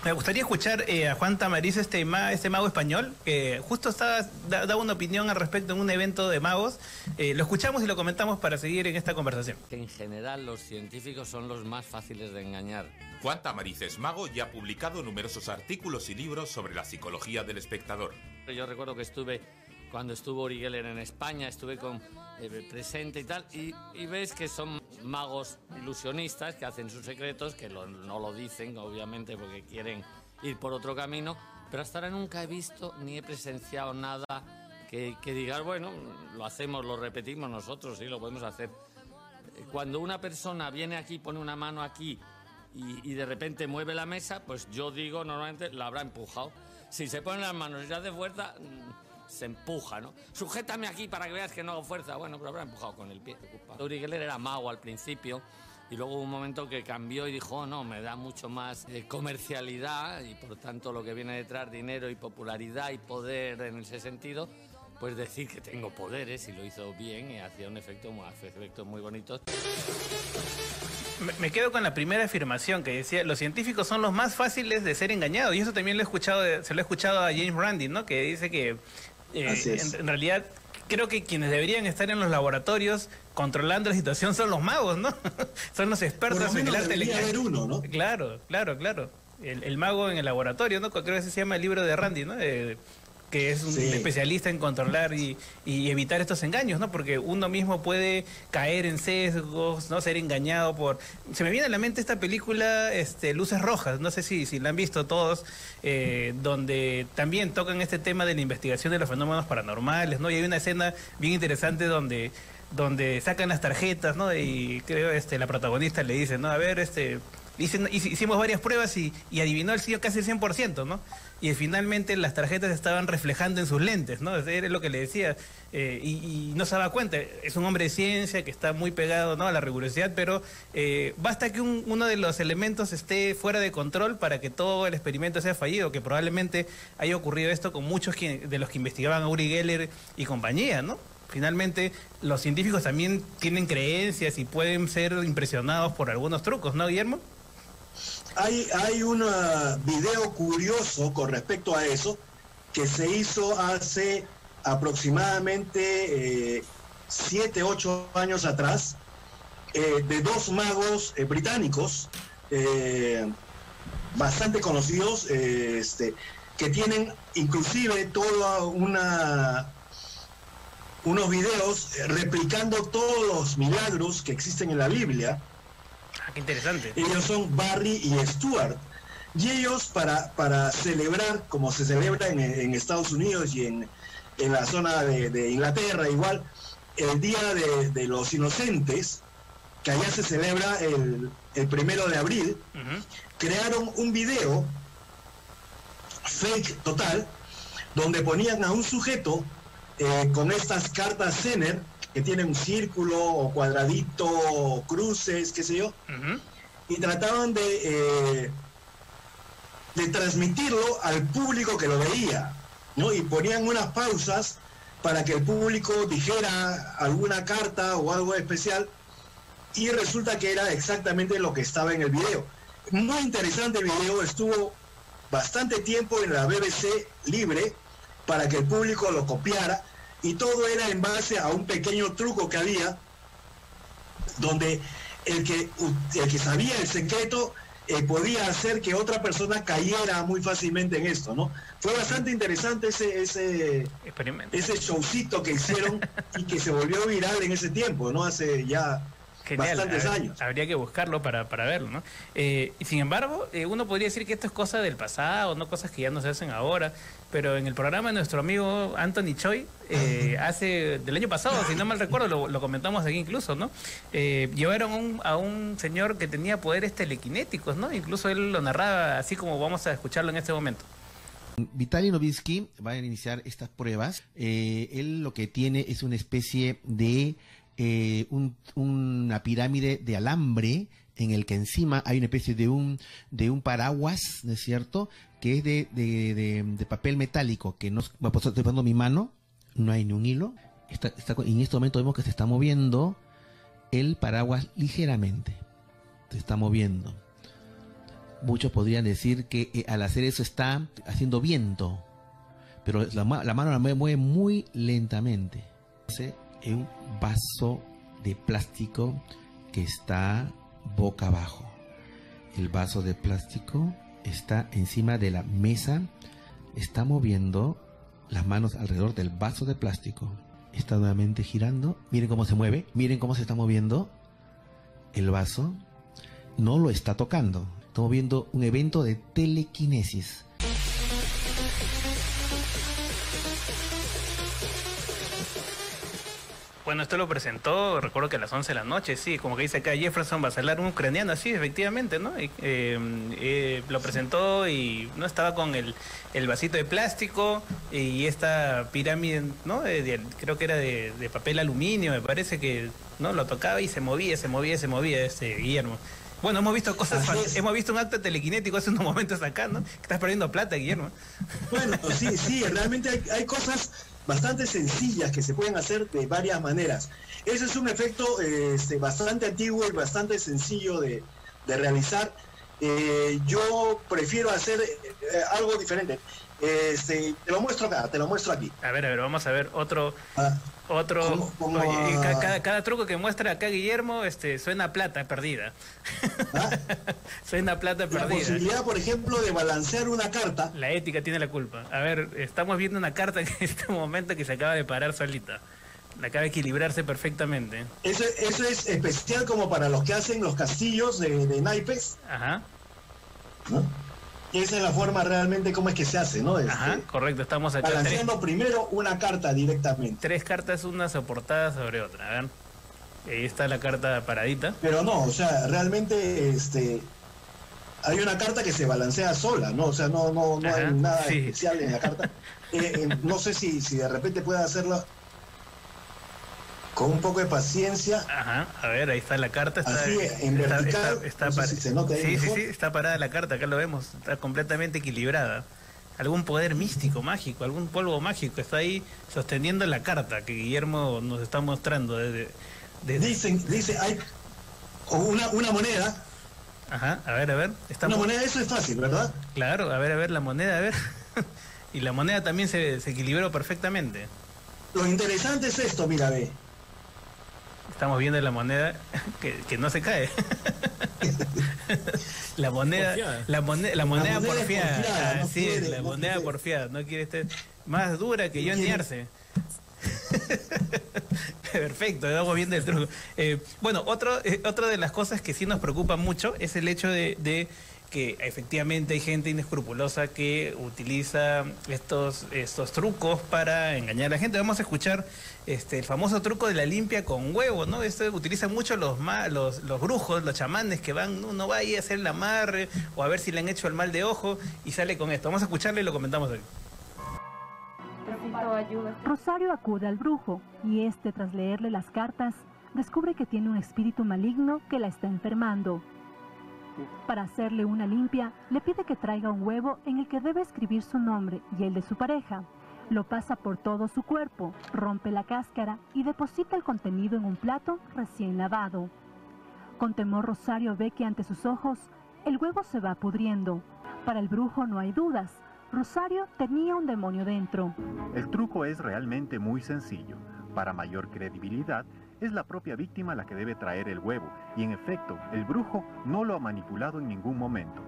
Me gustaría escuchar eh, a Juan Tamariz, este, ma- este mago español, que justo estaba, da- daba una opinión al respecto en un evento de magos. Eh, lo escuchamos y lo comentamos para seguir en esta conversación. Que en general los científicos son los más fáciles de engañar. Juan Tamariz es mago y ha publicado numerosos artículos y libros sobre la psicología del espectador. Yo recuerdo que estuve, cuando estuvo Uri Geller en España, estuve con, eh, presente y tal, y, ves que son magos ilusionistas que hacen sus secretos, que no lo dicen, obviamente, porque quieren ir por otro camino, pero hasta ahora nunca he visto ni he presenciado nada que, que digas, bueno, lo hacemos, lo repetimos nosotros, sí, lo podemos hacer. Cuando una persona viene aquí, pone una mano aquí y, de repente mueve la mesa, pues yo digo, normalmente la habrá empujado. Si se ponen las manos y se hace fuerza, se empuja, ¿no? Sujétame aquí para que veas que no hago fuerza. Bueno, pero habrá empujado con el pie. Uri Geller era mago al principio y luego hubo un momento que cambió y dijo, "Oh, no, me da mucho más eh, comercialidad y por tanto lo que viene detrás, dinero y popularidad y poder en ese sentido, pues decir que tengo poderes y lo hizo bien y hacía un efecto, efectos muy bonitos. Me, quedo con la primera afirmación que decía, los científicos son los más fáciles de ser engañados. Y eso también lo he escuchado, se lo he escuchado a James Randi, ¿no? Que dice que eh, Así es. en, en realidad creo que quienes deberían estar en los laboratorios controlando la situación son los magos, ¿no? son los expertos Por lo en el debería haber uno, ¿no? Claro, claro, claro. El, el mago en el laboratorio, ¿no? Creo que se llama el libro de Randy, ¿no? Eh, que es un Sí. especialista en controlar y, y evitar estos engaños, ¿no? Porque uno mismo puede caer en sesgos, ¿no? Ser engañado por... Se me viene a la mente esta película, este, Luces Rojas, no sé si, si la han visto todos, eh, donde también tocan este tema de la investigación de los fenómenos paranormales, ¿no? Y hay una escena bien interesante donde donde sacan las tarjetas, ¿no? Y creo este la protagonista le dice, ¿no? A ver, este hicimos varias pruebas y, y adivinó el sí casi el 100%, ¿no? Y finalmente las tarjetas estaban reflejando en sus lentes, ¿no? Era lo que le decía. eh, y, no se daba cuenta. Es un hombre de ciencia que está muy pegado ¿no? a la rigurosidad, pero eh, basta que un- uno de los elementos esté fuera de control para que todo el experimento sea fallido, que probablemente haya ocurrido esto con muchos que- de los que investigaban a Uri Geller y compañía, ¿no? Finalmente, los científicos también tienen creencias y pueden ser impresionados por algunos trucos, ¿no, Guillermo? Hay, hay un ah, video curioso con respecto a eso que se hizo hace aproximadamente 7, 8 años atrás eh, de dos magos eh, británicos eh, bastante conocidos eh, este, que tienen inclusive toda una unos videos eh, replicando todos los milagros que existen en la Biblia Ah, qué interesante. ellos son Barry y Stuart. Y ellos para, para celebrar, como se celebra en, en Estados Unidos y en, en la zona de, de Inglaterra igual, el Día de, de los Inocentes, que allá se celebra el, el primero de abril, crearon un video fake total, donde ponían a un sujeto eh, con estas cartas Zener, que tienen un círculo o cuadradito o cruces, qué sé yo, y trataban de, eh, de transmitirlo al público que lo veía, ¿no? Y ponían unas pausas para que el público dijera alguna carta o algo especial y resulta que era exactamente lo que estaba en el video. Muy interesante el video, estuvo bastante tiempo en la BBC libre para que el público lo copiara y todo era en base a un pequeño truco que había donde el que, el que sabía el secreto eh, podía hacer que otra persona cayera muy fácilmente en esto, ¿no? Fue bastante interesante ese, ese, ese showcito que hicieron y que se volvió viral en ese tiempo, ¿no? Hace ya Genial, bastantes años. Habría que buscarlo para, para verlo, ¿no? Eh, y sin embargo, eh, uno podría decir que esto es cosa del pasado, no cosas que ya no se hacen ahora. Pero en el programa de nuestro amigo Anthony Choi, eh, hace del año pasado, si no mal recuerdo, lo, lo comentamos aquí incluso, ¿no? Eh, llevaron un- a un señor que tenía poderes telequinéticos, ¿no? Incluso él lo narraba así como vamos a escucharlo en este momento. Vitaly Novinsky va a iniciar estas pruebas. Eh, él lo que tiene es una especie de eh, un- una pirámide de alambre en el que encima hay una especie de un de un paraguas, ¿no es cierto? Que es de, de- de- papel metálico, que no pues estoy poniendo mi mano, no hay ni un hilo. Está, está en este momento vemos que se está moviendo el paraguas ligeramente. Se está moviendo. muchos podrían decir que eh, al hacer eso está haciendo viento, pero la, la mano la mueve, muy lentamente. En un vaso de plástico que está boca abajo. El vaso de plástico está encima de la mesa, está moviendo las manos alrededor del vaso de plástico. Está nuevamente girando. Miren cómo se mueve, miren cómo se está moviendo el vaso. No lo está tocando. Estamos viendo un evento de telequinesis. Bueno, esto lo presentó, recuerdo que a las 11 de la noche, sí, como que dice acá Jefferson Basalar, un ucraniano, sí, efectivamente, ¿no? Y, eh, eh, lo presentó y no estaba con el, el vasito de plástico y esta pirámide, ¿no? De- de- creo que era de, de papel aluminio, me parece que, ¿no? Lo tocaba y se movía, se movía, se movía este Guillermo. Bueno, hemos visto cosas, Así hemos visto un acto telequinético hace unos momentos acá, ¿no? Que estás perdiendo plata, Guillermo. Bueno, sí, sí, realmente hay, hay cosas bastante sencillas que se pueden hacer de varias maneras. Ese es un efecto eh, este, bastante antiguo y bastante sencillo de, de realizar. Eh, yo prefiero hacer eh, algo diferente. Este, te lo muestro acá, te lo muestro aquí. A ver, a ver, vamos a ver otro. Otro. Oye, cada, cada truco que muestra acá Guillermo este, suena plata perdida. suena a plata La perdida. posibilidad, por ejemplo, de balancear una carta. La ética tiene la culpa. A ver, estamos viendo una carta en este momento que se acaba de parar solita. La acaba de equilibrarse perfectamente. Eso, eso es especial como para los que hacen los castillos de, de naipes. Ajá. ¿no? Y esa es la forma realmente como es que se hace, ¿no? Este, Ajá, correcto, estamos. Tres, balanceando primero una carta directamente. tres cartas, una soportada sobre otra. A ver. Ahí está la carta paradita. Pero no, o sea, realmente este hay una carta que se balancea sola, ¿no? O sea, no, no, no hay nada sí. especial en la carta. Eh, eh, no sé si, si de repente puede hacerlo con un poco de paciencia. Ajá, a ver, ahí está la carta. Está, Así, en está- vertical, está- está no sé si se nota ahí sí, sí, mejor. sí, está parada la carta, acá lo vemos. Está completamente equilibrada. Algún poder místico, mágico, algún polvo mágico está ahí sosteniendo la carta que Guillermo nos está mostrando desde... desde- Dicen, dice, hay una, una moneda. Ajá, a ver, a ver. Está Una moneda, eso es fácil, ¿verdad? Claro, a ver, a ver, la moneda, a ver. y la moneda también se, se equilibró perfectamente. Lo interesante es esto, mira, ve. Estamos viendo la moneda que, que no se cae. la moneda, Porfiada. la moneda, la moneda, porfiada. porfiada, no es, quiere, la no moneda quiere. porfiada. No quiere estar más dura que Johnny Arce. Perfecto, estamos viendo el truco. Eh, bueno, otro, eh, otra de las cosas que sí nos preocupa mucho es el hecho de, de que efectivamente hay gente inescrupulosa que utiliza estos, estos trucos para engañar a la gente. Vamos a escuchar este, el famoso truco de la limpia con huevo, ¿no? Esto utilizan mucho los, ma- los, los brujos, los chamanes que van, no, no va ahí a hacer el amarre o a ver si le han hecho el mal de ojo y sale con esto. Vamos a escucharle y lo comentamos hoy. Rosario acude al brujo y este, tras leerle las cartas, descubre que tiene un espíritu maligno que la está enfermando. Para hacerle una limpia, le pide que traiga un huevo en el que debe escribir su nombre y el de su pareja. Lo pasa por todo su cuerpo, rompe la cáscara y deposita el contenido en un plato recién lavado. Con temor Rosario ve que ante sus ojos el huevo se va pudriendo. Para el brujo no hay dudas. Rosario tenía un demonio dentro. El truco es realmente muy sencillo. Para mayor credibilidad, es la propia víctima la que debe traer el huevo, y en efecto, el brujo no lo ha manipulado en ningún momento.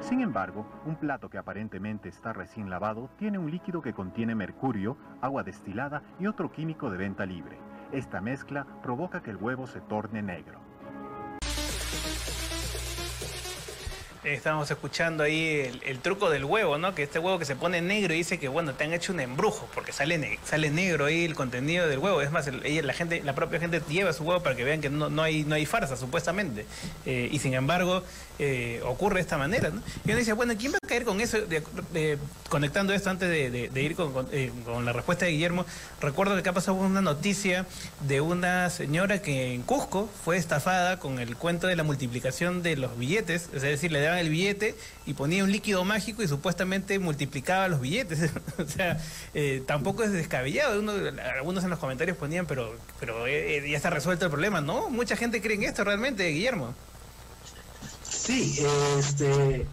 Sin embargo, un plato que aparentemente está recién lavado tiene un líquido que contiene mercurio, agua destilada y otro químico de venta libre. Esta mezcla provoca que el huevo se torne negro. Estamos escuchando ahí el, truco del huevo, ¿no? Que este huevo que se pone negro y dice que, bueno, te han hecho un embrujo, porque sale, sale negro ahí el contenido del huevo. Es más, la gente, la propia gente lleva su huevo para que vean que no, no hay, no hay farsa, supuestamente. Eh, y sin embargo, eh, ocurre de esta manera, ¿no? Y uno dice, bueno, ¿quién va a caer con eso? Conectando esto antes de ir con, con, eh, con la respuesta de Guillermo, recuerdo que acá pasó una noticia de una señora que en Cusco fue estafada con el cuento de la multiplicación de los billetes, es decir, le daban el billete y ponía un líquido mágico y supuestamente multiplicaba los billetes. o sea, eh, tampoco es descabellado. Uno- algunos en los comentarios ponían, pero, pero eh, eh, ya está resuelto el problema. No, mucha gente cree en esto realmente, Guillermo. Sí, este,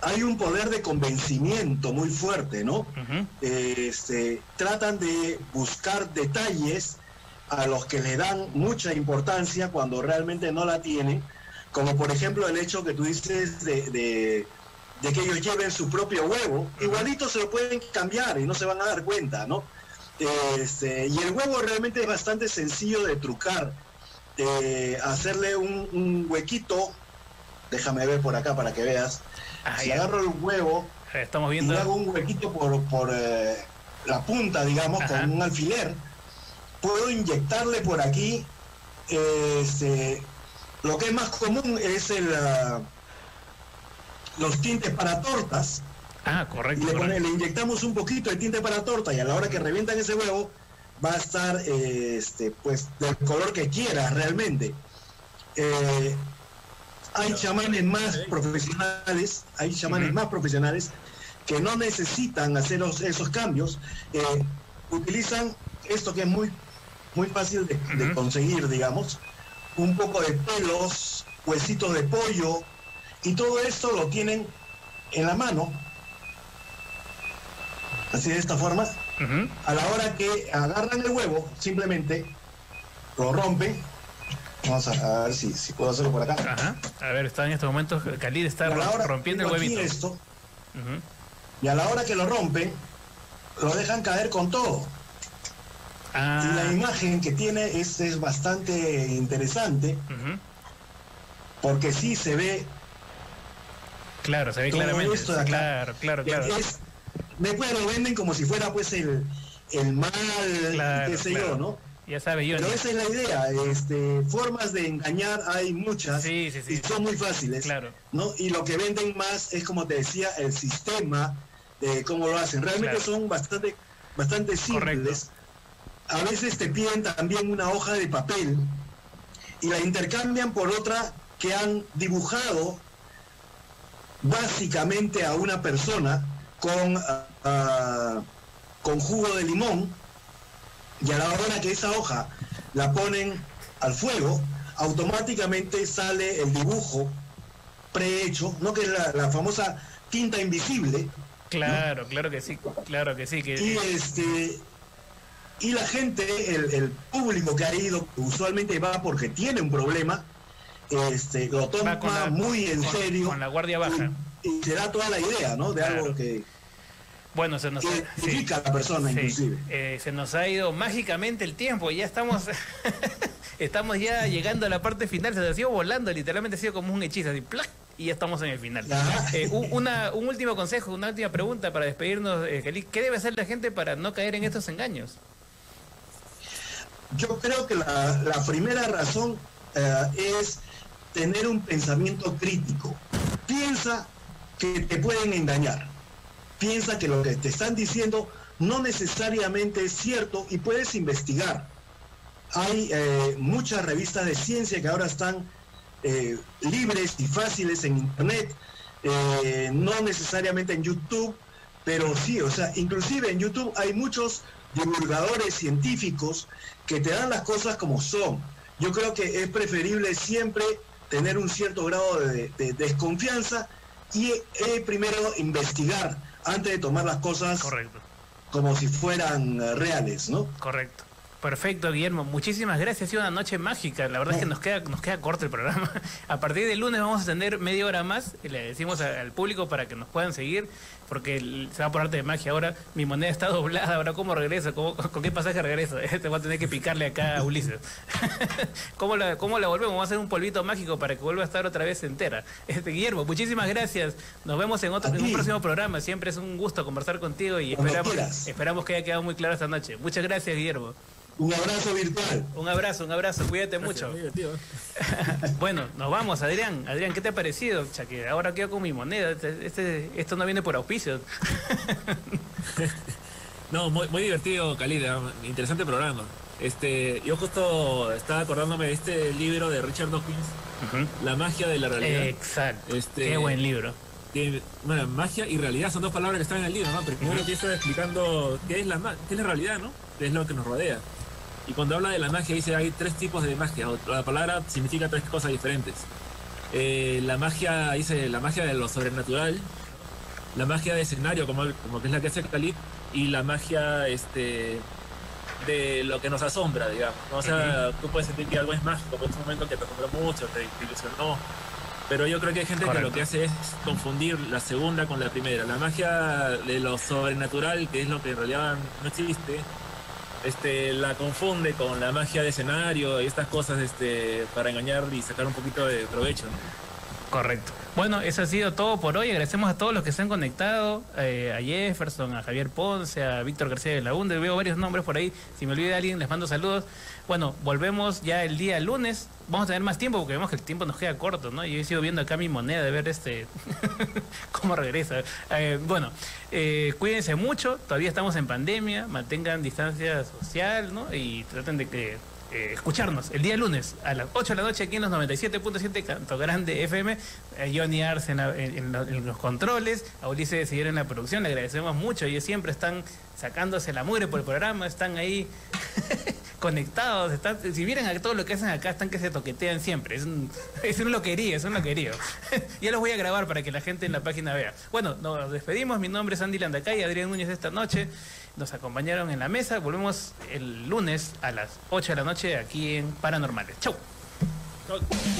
hay un poder de convencimiento muy fuerte, ¿no? este, tratan de buscar detalles a los que le dan mucha importancia cuando realmente no la tienen, como por ejemplo el hecho que tú dices de, de, de que ellos lleven su propio huevo, igualito se lo pueden cambiar y no se van a dar cuenta, ¿no? Este, y el huevo realmente es bastante sencillo de trucar, hacerle un, un huequito, déjame ver por acá para que veas, si agarro el huevo Estamos viendo... y hago un huequito por, por eh, la punta, digamos, con un alfiler, puedo inyectarle por aquí, este, lo que es más común es el, ah, los tintes para tortas, Ah, correcto. y le, pone- correcto. le inyectamos un poquito de tinte para torta y a la hora que revientan ese huevo va a estar eh, este pues del color que quieras realmente. Eh, hay chamanes más profesionales, hay chamanes más profesionales que no necesitan hacer los- esos cambios, eh, utilizan esto que es muy muy fácil de, de conseguir, digamos, un poco de pelos, huesitos de pollo y todo esto lo tienen en la mano así de esta forma, a la hora que agarran el huevo, simplemente lo rompen. Vamos a, a ver si, si puedo hacerlo por acá. Ajá. A ver, está en estos momentos, Khalid está rompiendo el huevito. esto, y a la hora que lo rompen, lo dejan caer con todo. Ah. Y la imagen que tiene es, es bastante interesante, porque sí se ve Claro, se ve todo claramente. esto de acá. Claro, claro, claro. es- después lo venden como si fuera pues el, el mal, Claro, qué sé claro. yo, ¿no? Ya sabes, yo. Pero esa es la idea, este, formas de engañar hay muchas y son muy fáciles, Claro. ¿no? Y lo que venden más es como te decía el sistema de cómo lo hacen. Realmente Claro. son bastante, bastante simples. A veces te piden también una hoja de papel y la intercambian por otra que han dibujado básicamente a una persona con, ah, ah, con jugo de limón y a la hora que esa hoja la ponen al fuego, automáticamente sale el dibujo prehecho, ¿no? que es la, la famosa tinta invisible. Claro, claro que sí, claro que sí. Que, Y este y la gente, el, el público que ha ido, que usualmente va porque tiene un problema, este, lo toma la- muy en con- serio. con la guardia baja. Y te da toda la idea, ¿no? De algo que, Bueno, se nos que identifica a la persona, Sí. inclusive. Eh, se nos ha ido mágicamente el tiempo y ya estamos estamos ya llegando a la parte final se nos ha ido volando literalmente ha sido como un hechizo así ¡plac! y ya estamos en el final Eh, un, una- un último consejo una última pregunta para despedirnos eh. ¿qué debe hacer la gente para no caer en estos engaños? Yo creo que la, primera razón eh, es tener un pensamiento crítico. Piensa que te pueden engañar. Piensa que lo que te están diciendo no necesariamente es cierto y puedes investigar. Hay eh, muchas revistas de ciencia que ahora están eh, libres y fáciles en Internet, eh, no necesariamente en YouTube, pero sí, o sea, inclusive en YouTube hay muchos divulgadores científicos que te dan las cosas como son. Yo creo que es preferible siempre tener un cierto grado de, de desconfianza y eh, primero investigar antes de tomar las cosas como si fueran eh, reales, ¿no? Correcto. Perfecto, Guillermo. Muchísimas gracias. Ha sido una noche mágica. La verdad es que nos queda, nos queda corto el programa. A partir del lunes vamos a tener media hora más. Y le decimos al público para que nos puedan seguir, porque se va por arte de magia ahora. Mi moneda está doblada. Ahora, ¿cómo regreso? ¿Cómo- ¿Con qué pasaje regreso? Te voy a tener que picarle acá a Ulises. ¿Cómo la, ¿Cómo la volvemos? Vamos a hacer un polvito mágico para que vuelva a estar otra vez entera. Este, Guillermo, muchísimas gracias. Nos vemos en, otro, en un próximo programa. Siempre es un gusto conversar contigo y Cuando esperamos, quieras. esperamos que haya quedado muy claro esta noche. Muchas gracias, Guillermo. Un abrazo virtual. Un abrazo, un abrazo, cuídate mucho. bueno, nos vamos, Adrián. Adrián, ¿qué te ha parecido? O sea, que ahora quedo con mi moneda. Este, este- esto no viene por No, muy, muy divertido, Calida. Interesante programa. Este, yo justo estaba acordándome de este libro de Richard Dawkins, La magia de la realidad. Exacto. Este, Qué buen libro. que, bueno, magia y realidad son dos palabras que están en el libro, ¿no? Pero primero empieza explicando qué es la ma- qué es la realidad, ¿no? Qué es lo que nos rodea. Y cuando habla de la magia dice hay tres tipos de magia. La palabra significa tres cosas diferentes. eh, la magia, dice, la magia de lo sobrenatural, la magia de escenario, como, como que es la que hace Khalid, y la magia este, de lo que nos asombra, digamos. O sea, tú puedes sentir que algo es mágico, pero es un momento que te asombró mucho, te, te ilusionó. Pero yo creo que hay gente que lo que hace es confundir la segunda con la primera. La magia de lo sobrenatural, que es lo que en realidad no existe, este, la confunde con la magia de escenario y estas cosas este, para engañar y sacar un poquito de provecho. ¿no? Correcto. Bueno, eso ha sido todo por hoy. Agradecemos a todos los que se han conectado, eh, a Jefferson, a Javier Ponce, a Víctor García de la UNDE. Veo varios nombres por ahí. Si me olvida alguien, les mando saludos. Bueno, volvemos ya el día lunes. Vamos a tener más tiempo porque vemos que el tiempo nos queda corto, ¿no? Yo he sido viendo acá mi moneda de ver este cómo regresa. Eh, bueno, eh, cuídense mucho. Todavía estamos en pandemia. Mantengan distancia social, ¿no? Y traten de que eh, escucharnos el día lunes a las 8 de la noche aquí en los 97.7 Canto Grande FM. A Johnny Arce en, en- en los controles, a Ulises de seguir en la producción. Le agradecemos mucho. Ellos siempre están sacándose la mugre por el programa, están ahí conectados. Están, si vieran a todo lo que hacen acá, están que se toquetean siempre. Es un, es un loquerío, es un loquerío. ya los voy a grabar para que la gente en la página vea. Bueno, nos despedimos. Mi nombre es Andy Landacay, Adrián Núñez esta noche. Nos acompañaron en la mesa. Volvemos el lunes a las 8 de la noche aquí en Paranormales. Chau. Hasta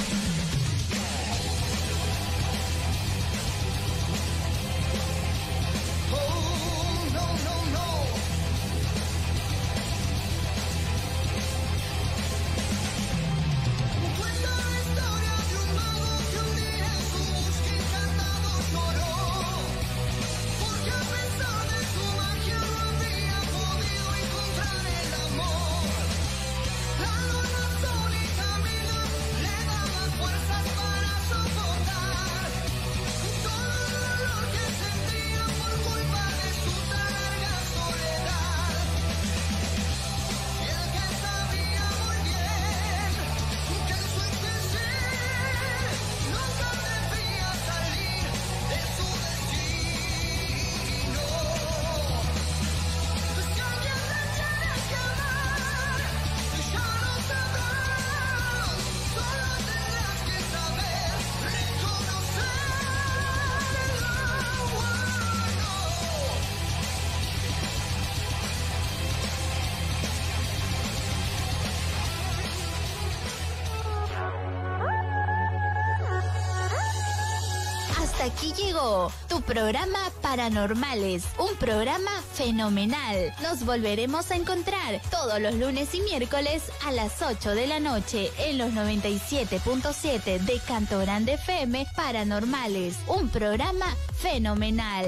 programa Paranormales, un programa fenomenal. Nos volveremos a encontrar todos los lunes y miércoles a las 8 de la noche en los 97.7 de Canto Grande FM Paranormales, un programa fenomenal.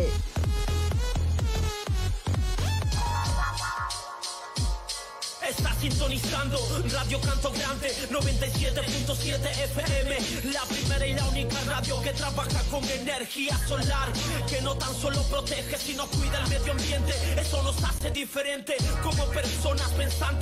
Radio Canto Grande 97.7 FM La primera y la única radio que trabaja con energía solar Que no tan solo protege sino cuida el medio ambiente. Eso nos hace diferente como personas pensantes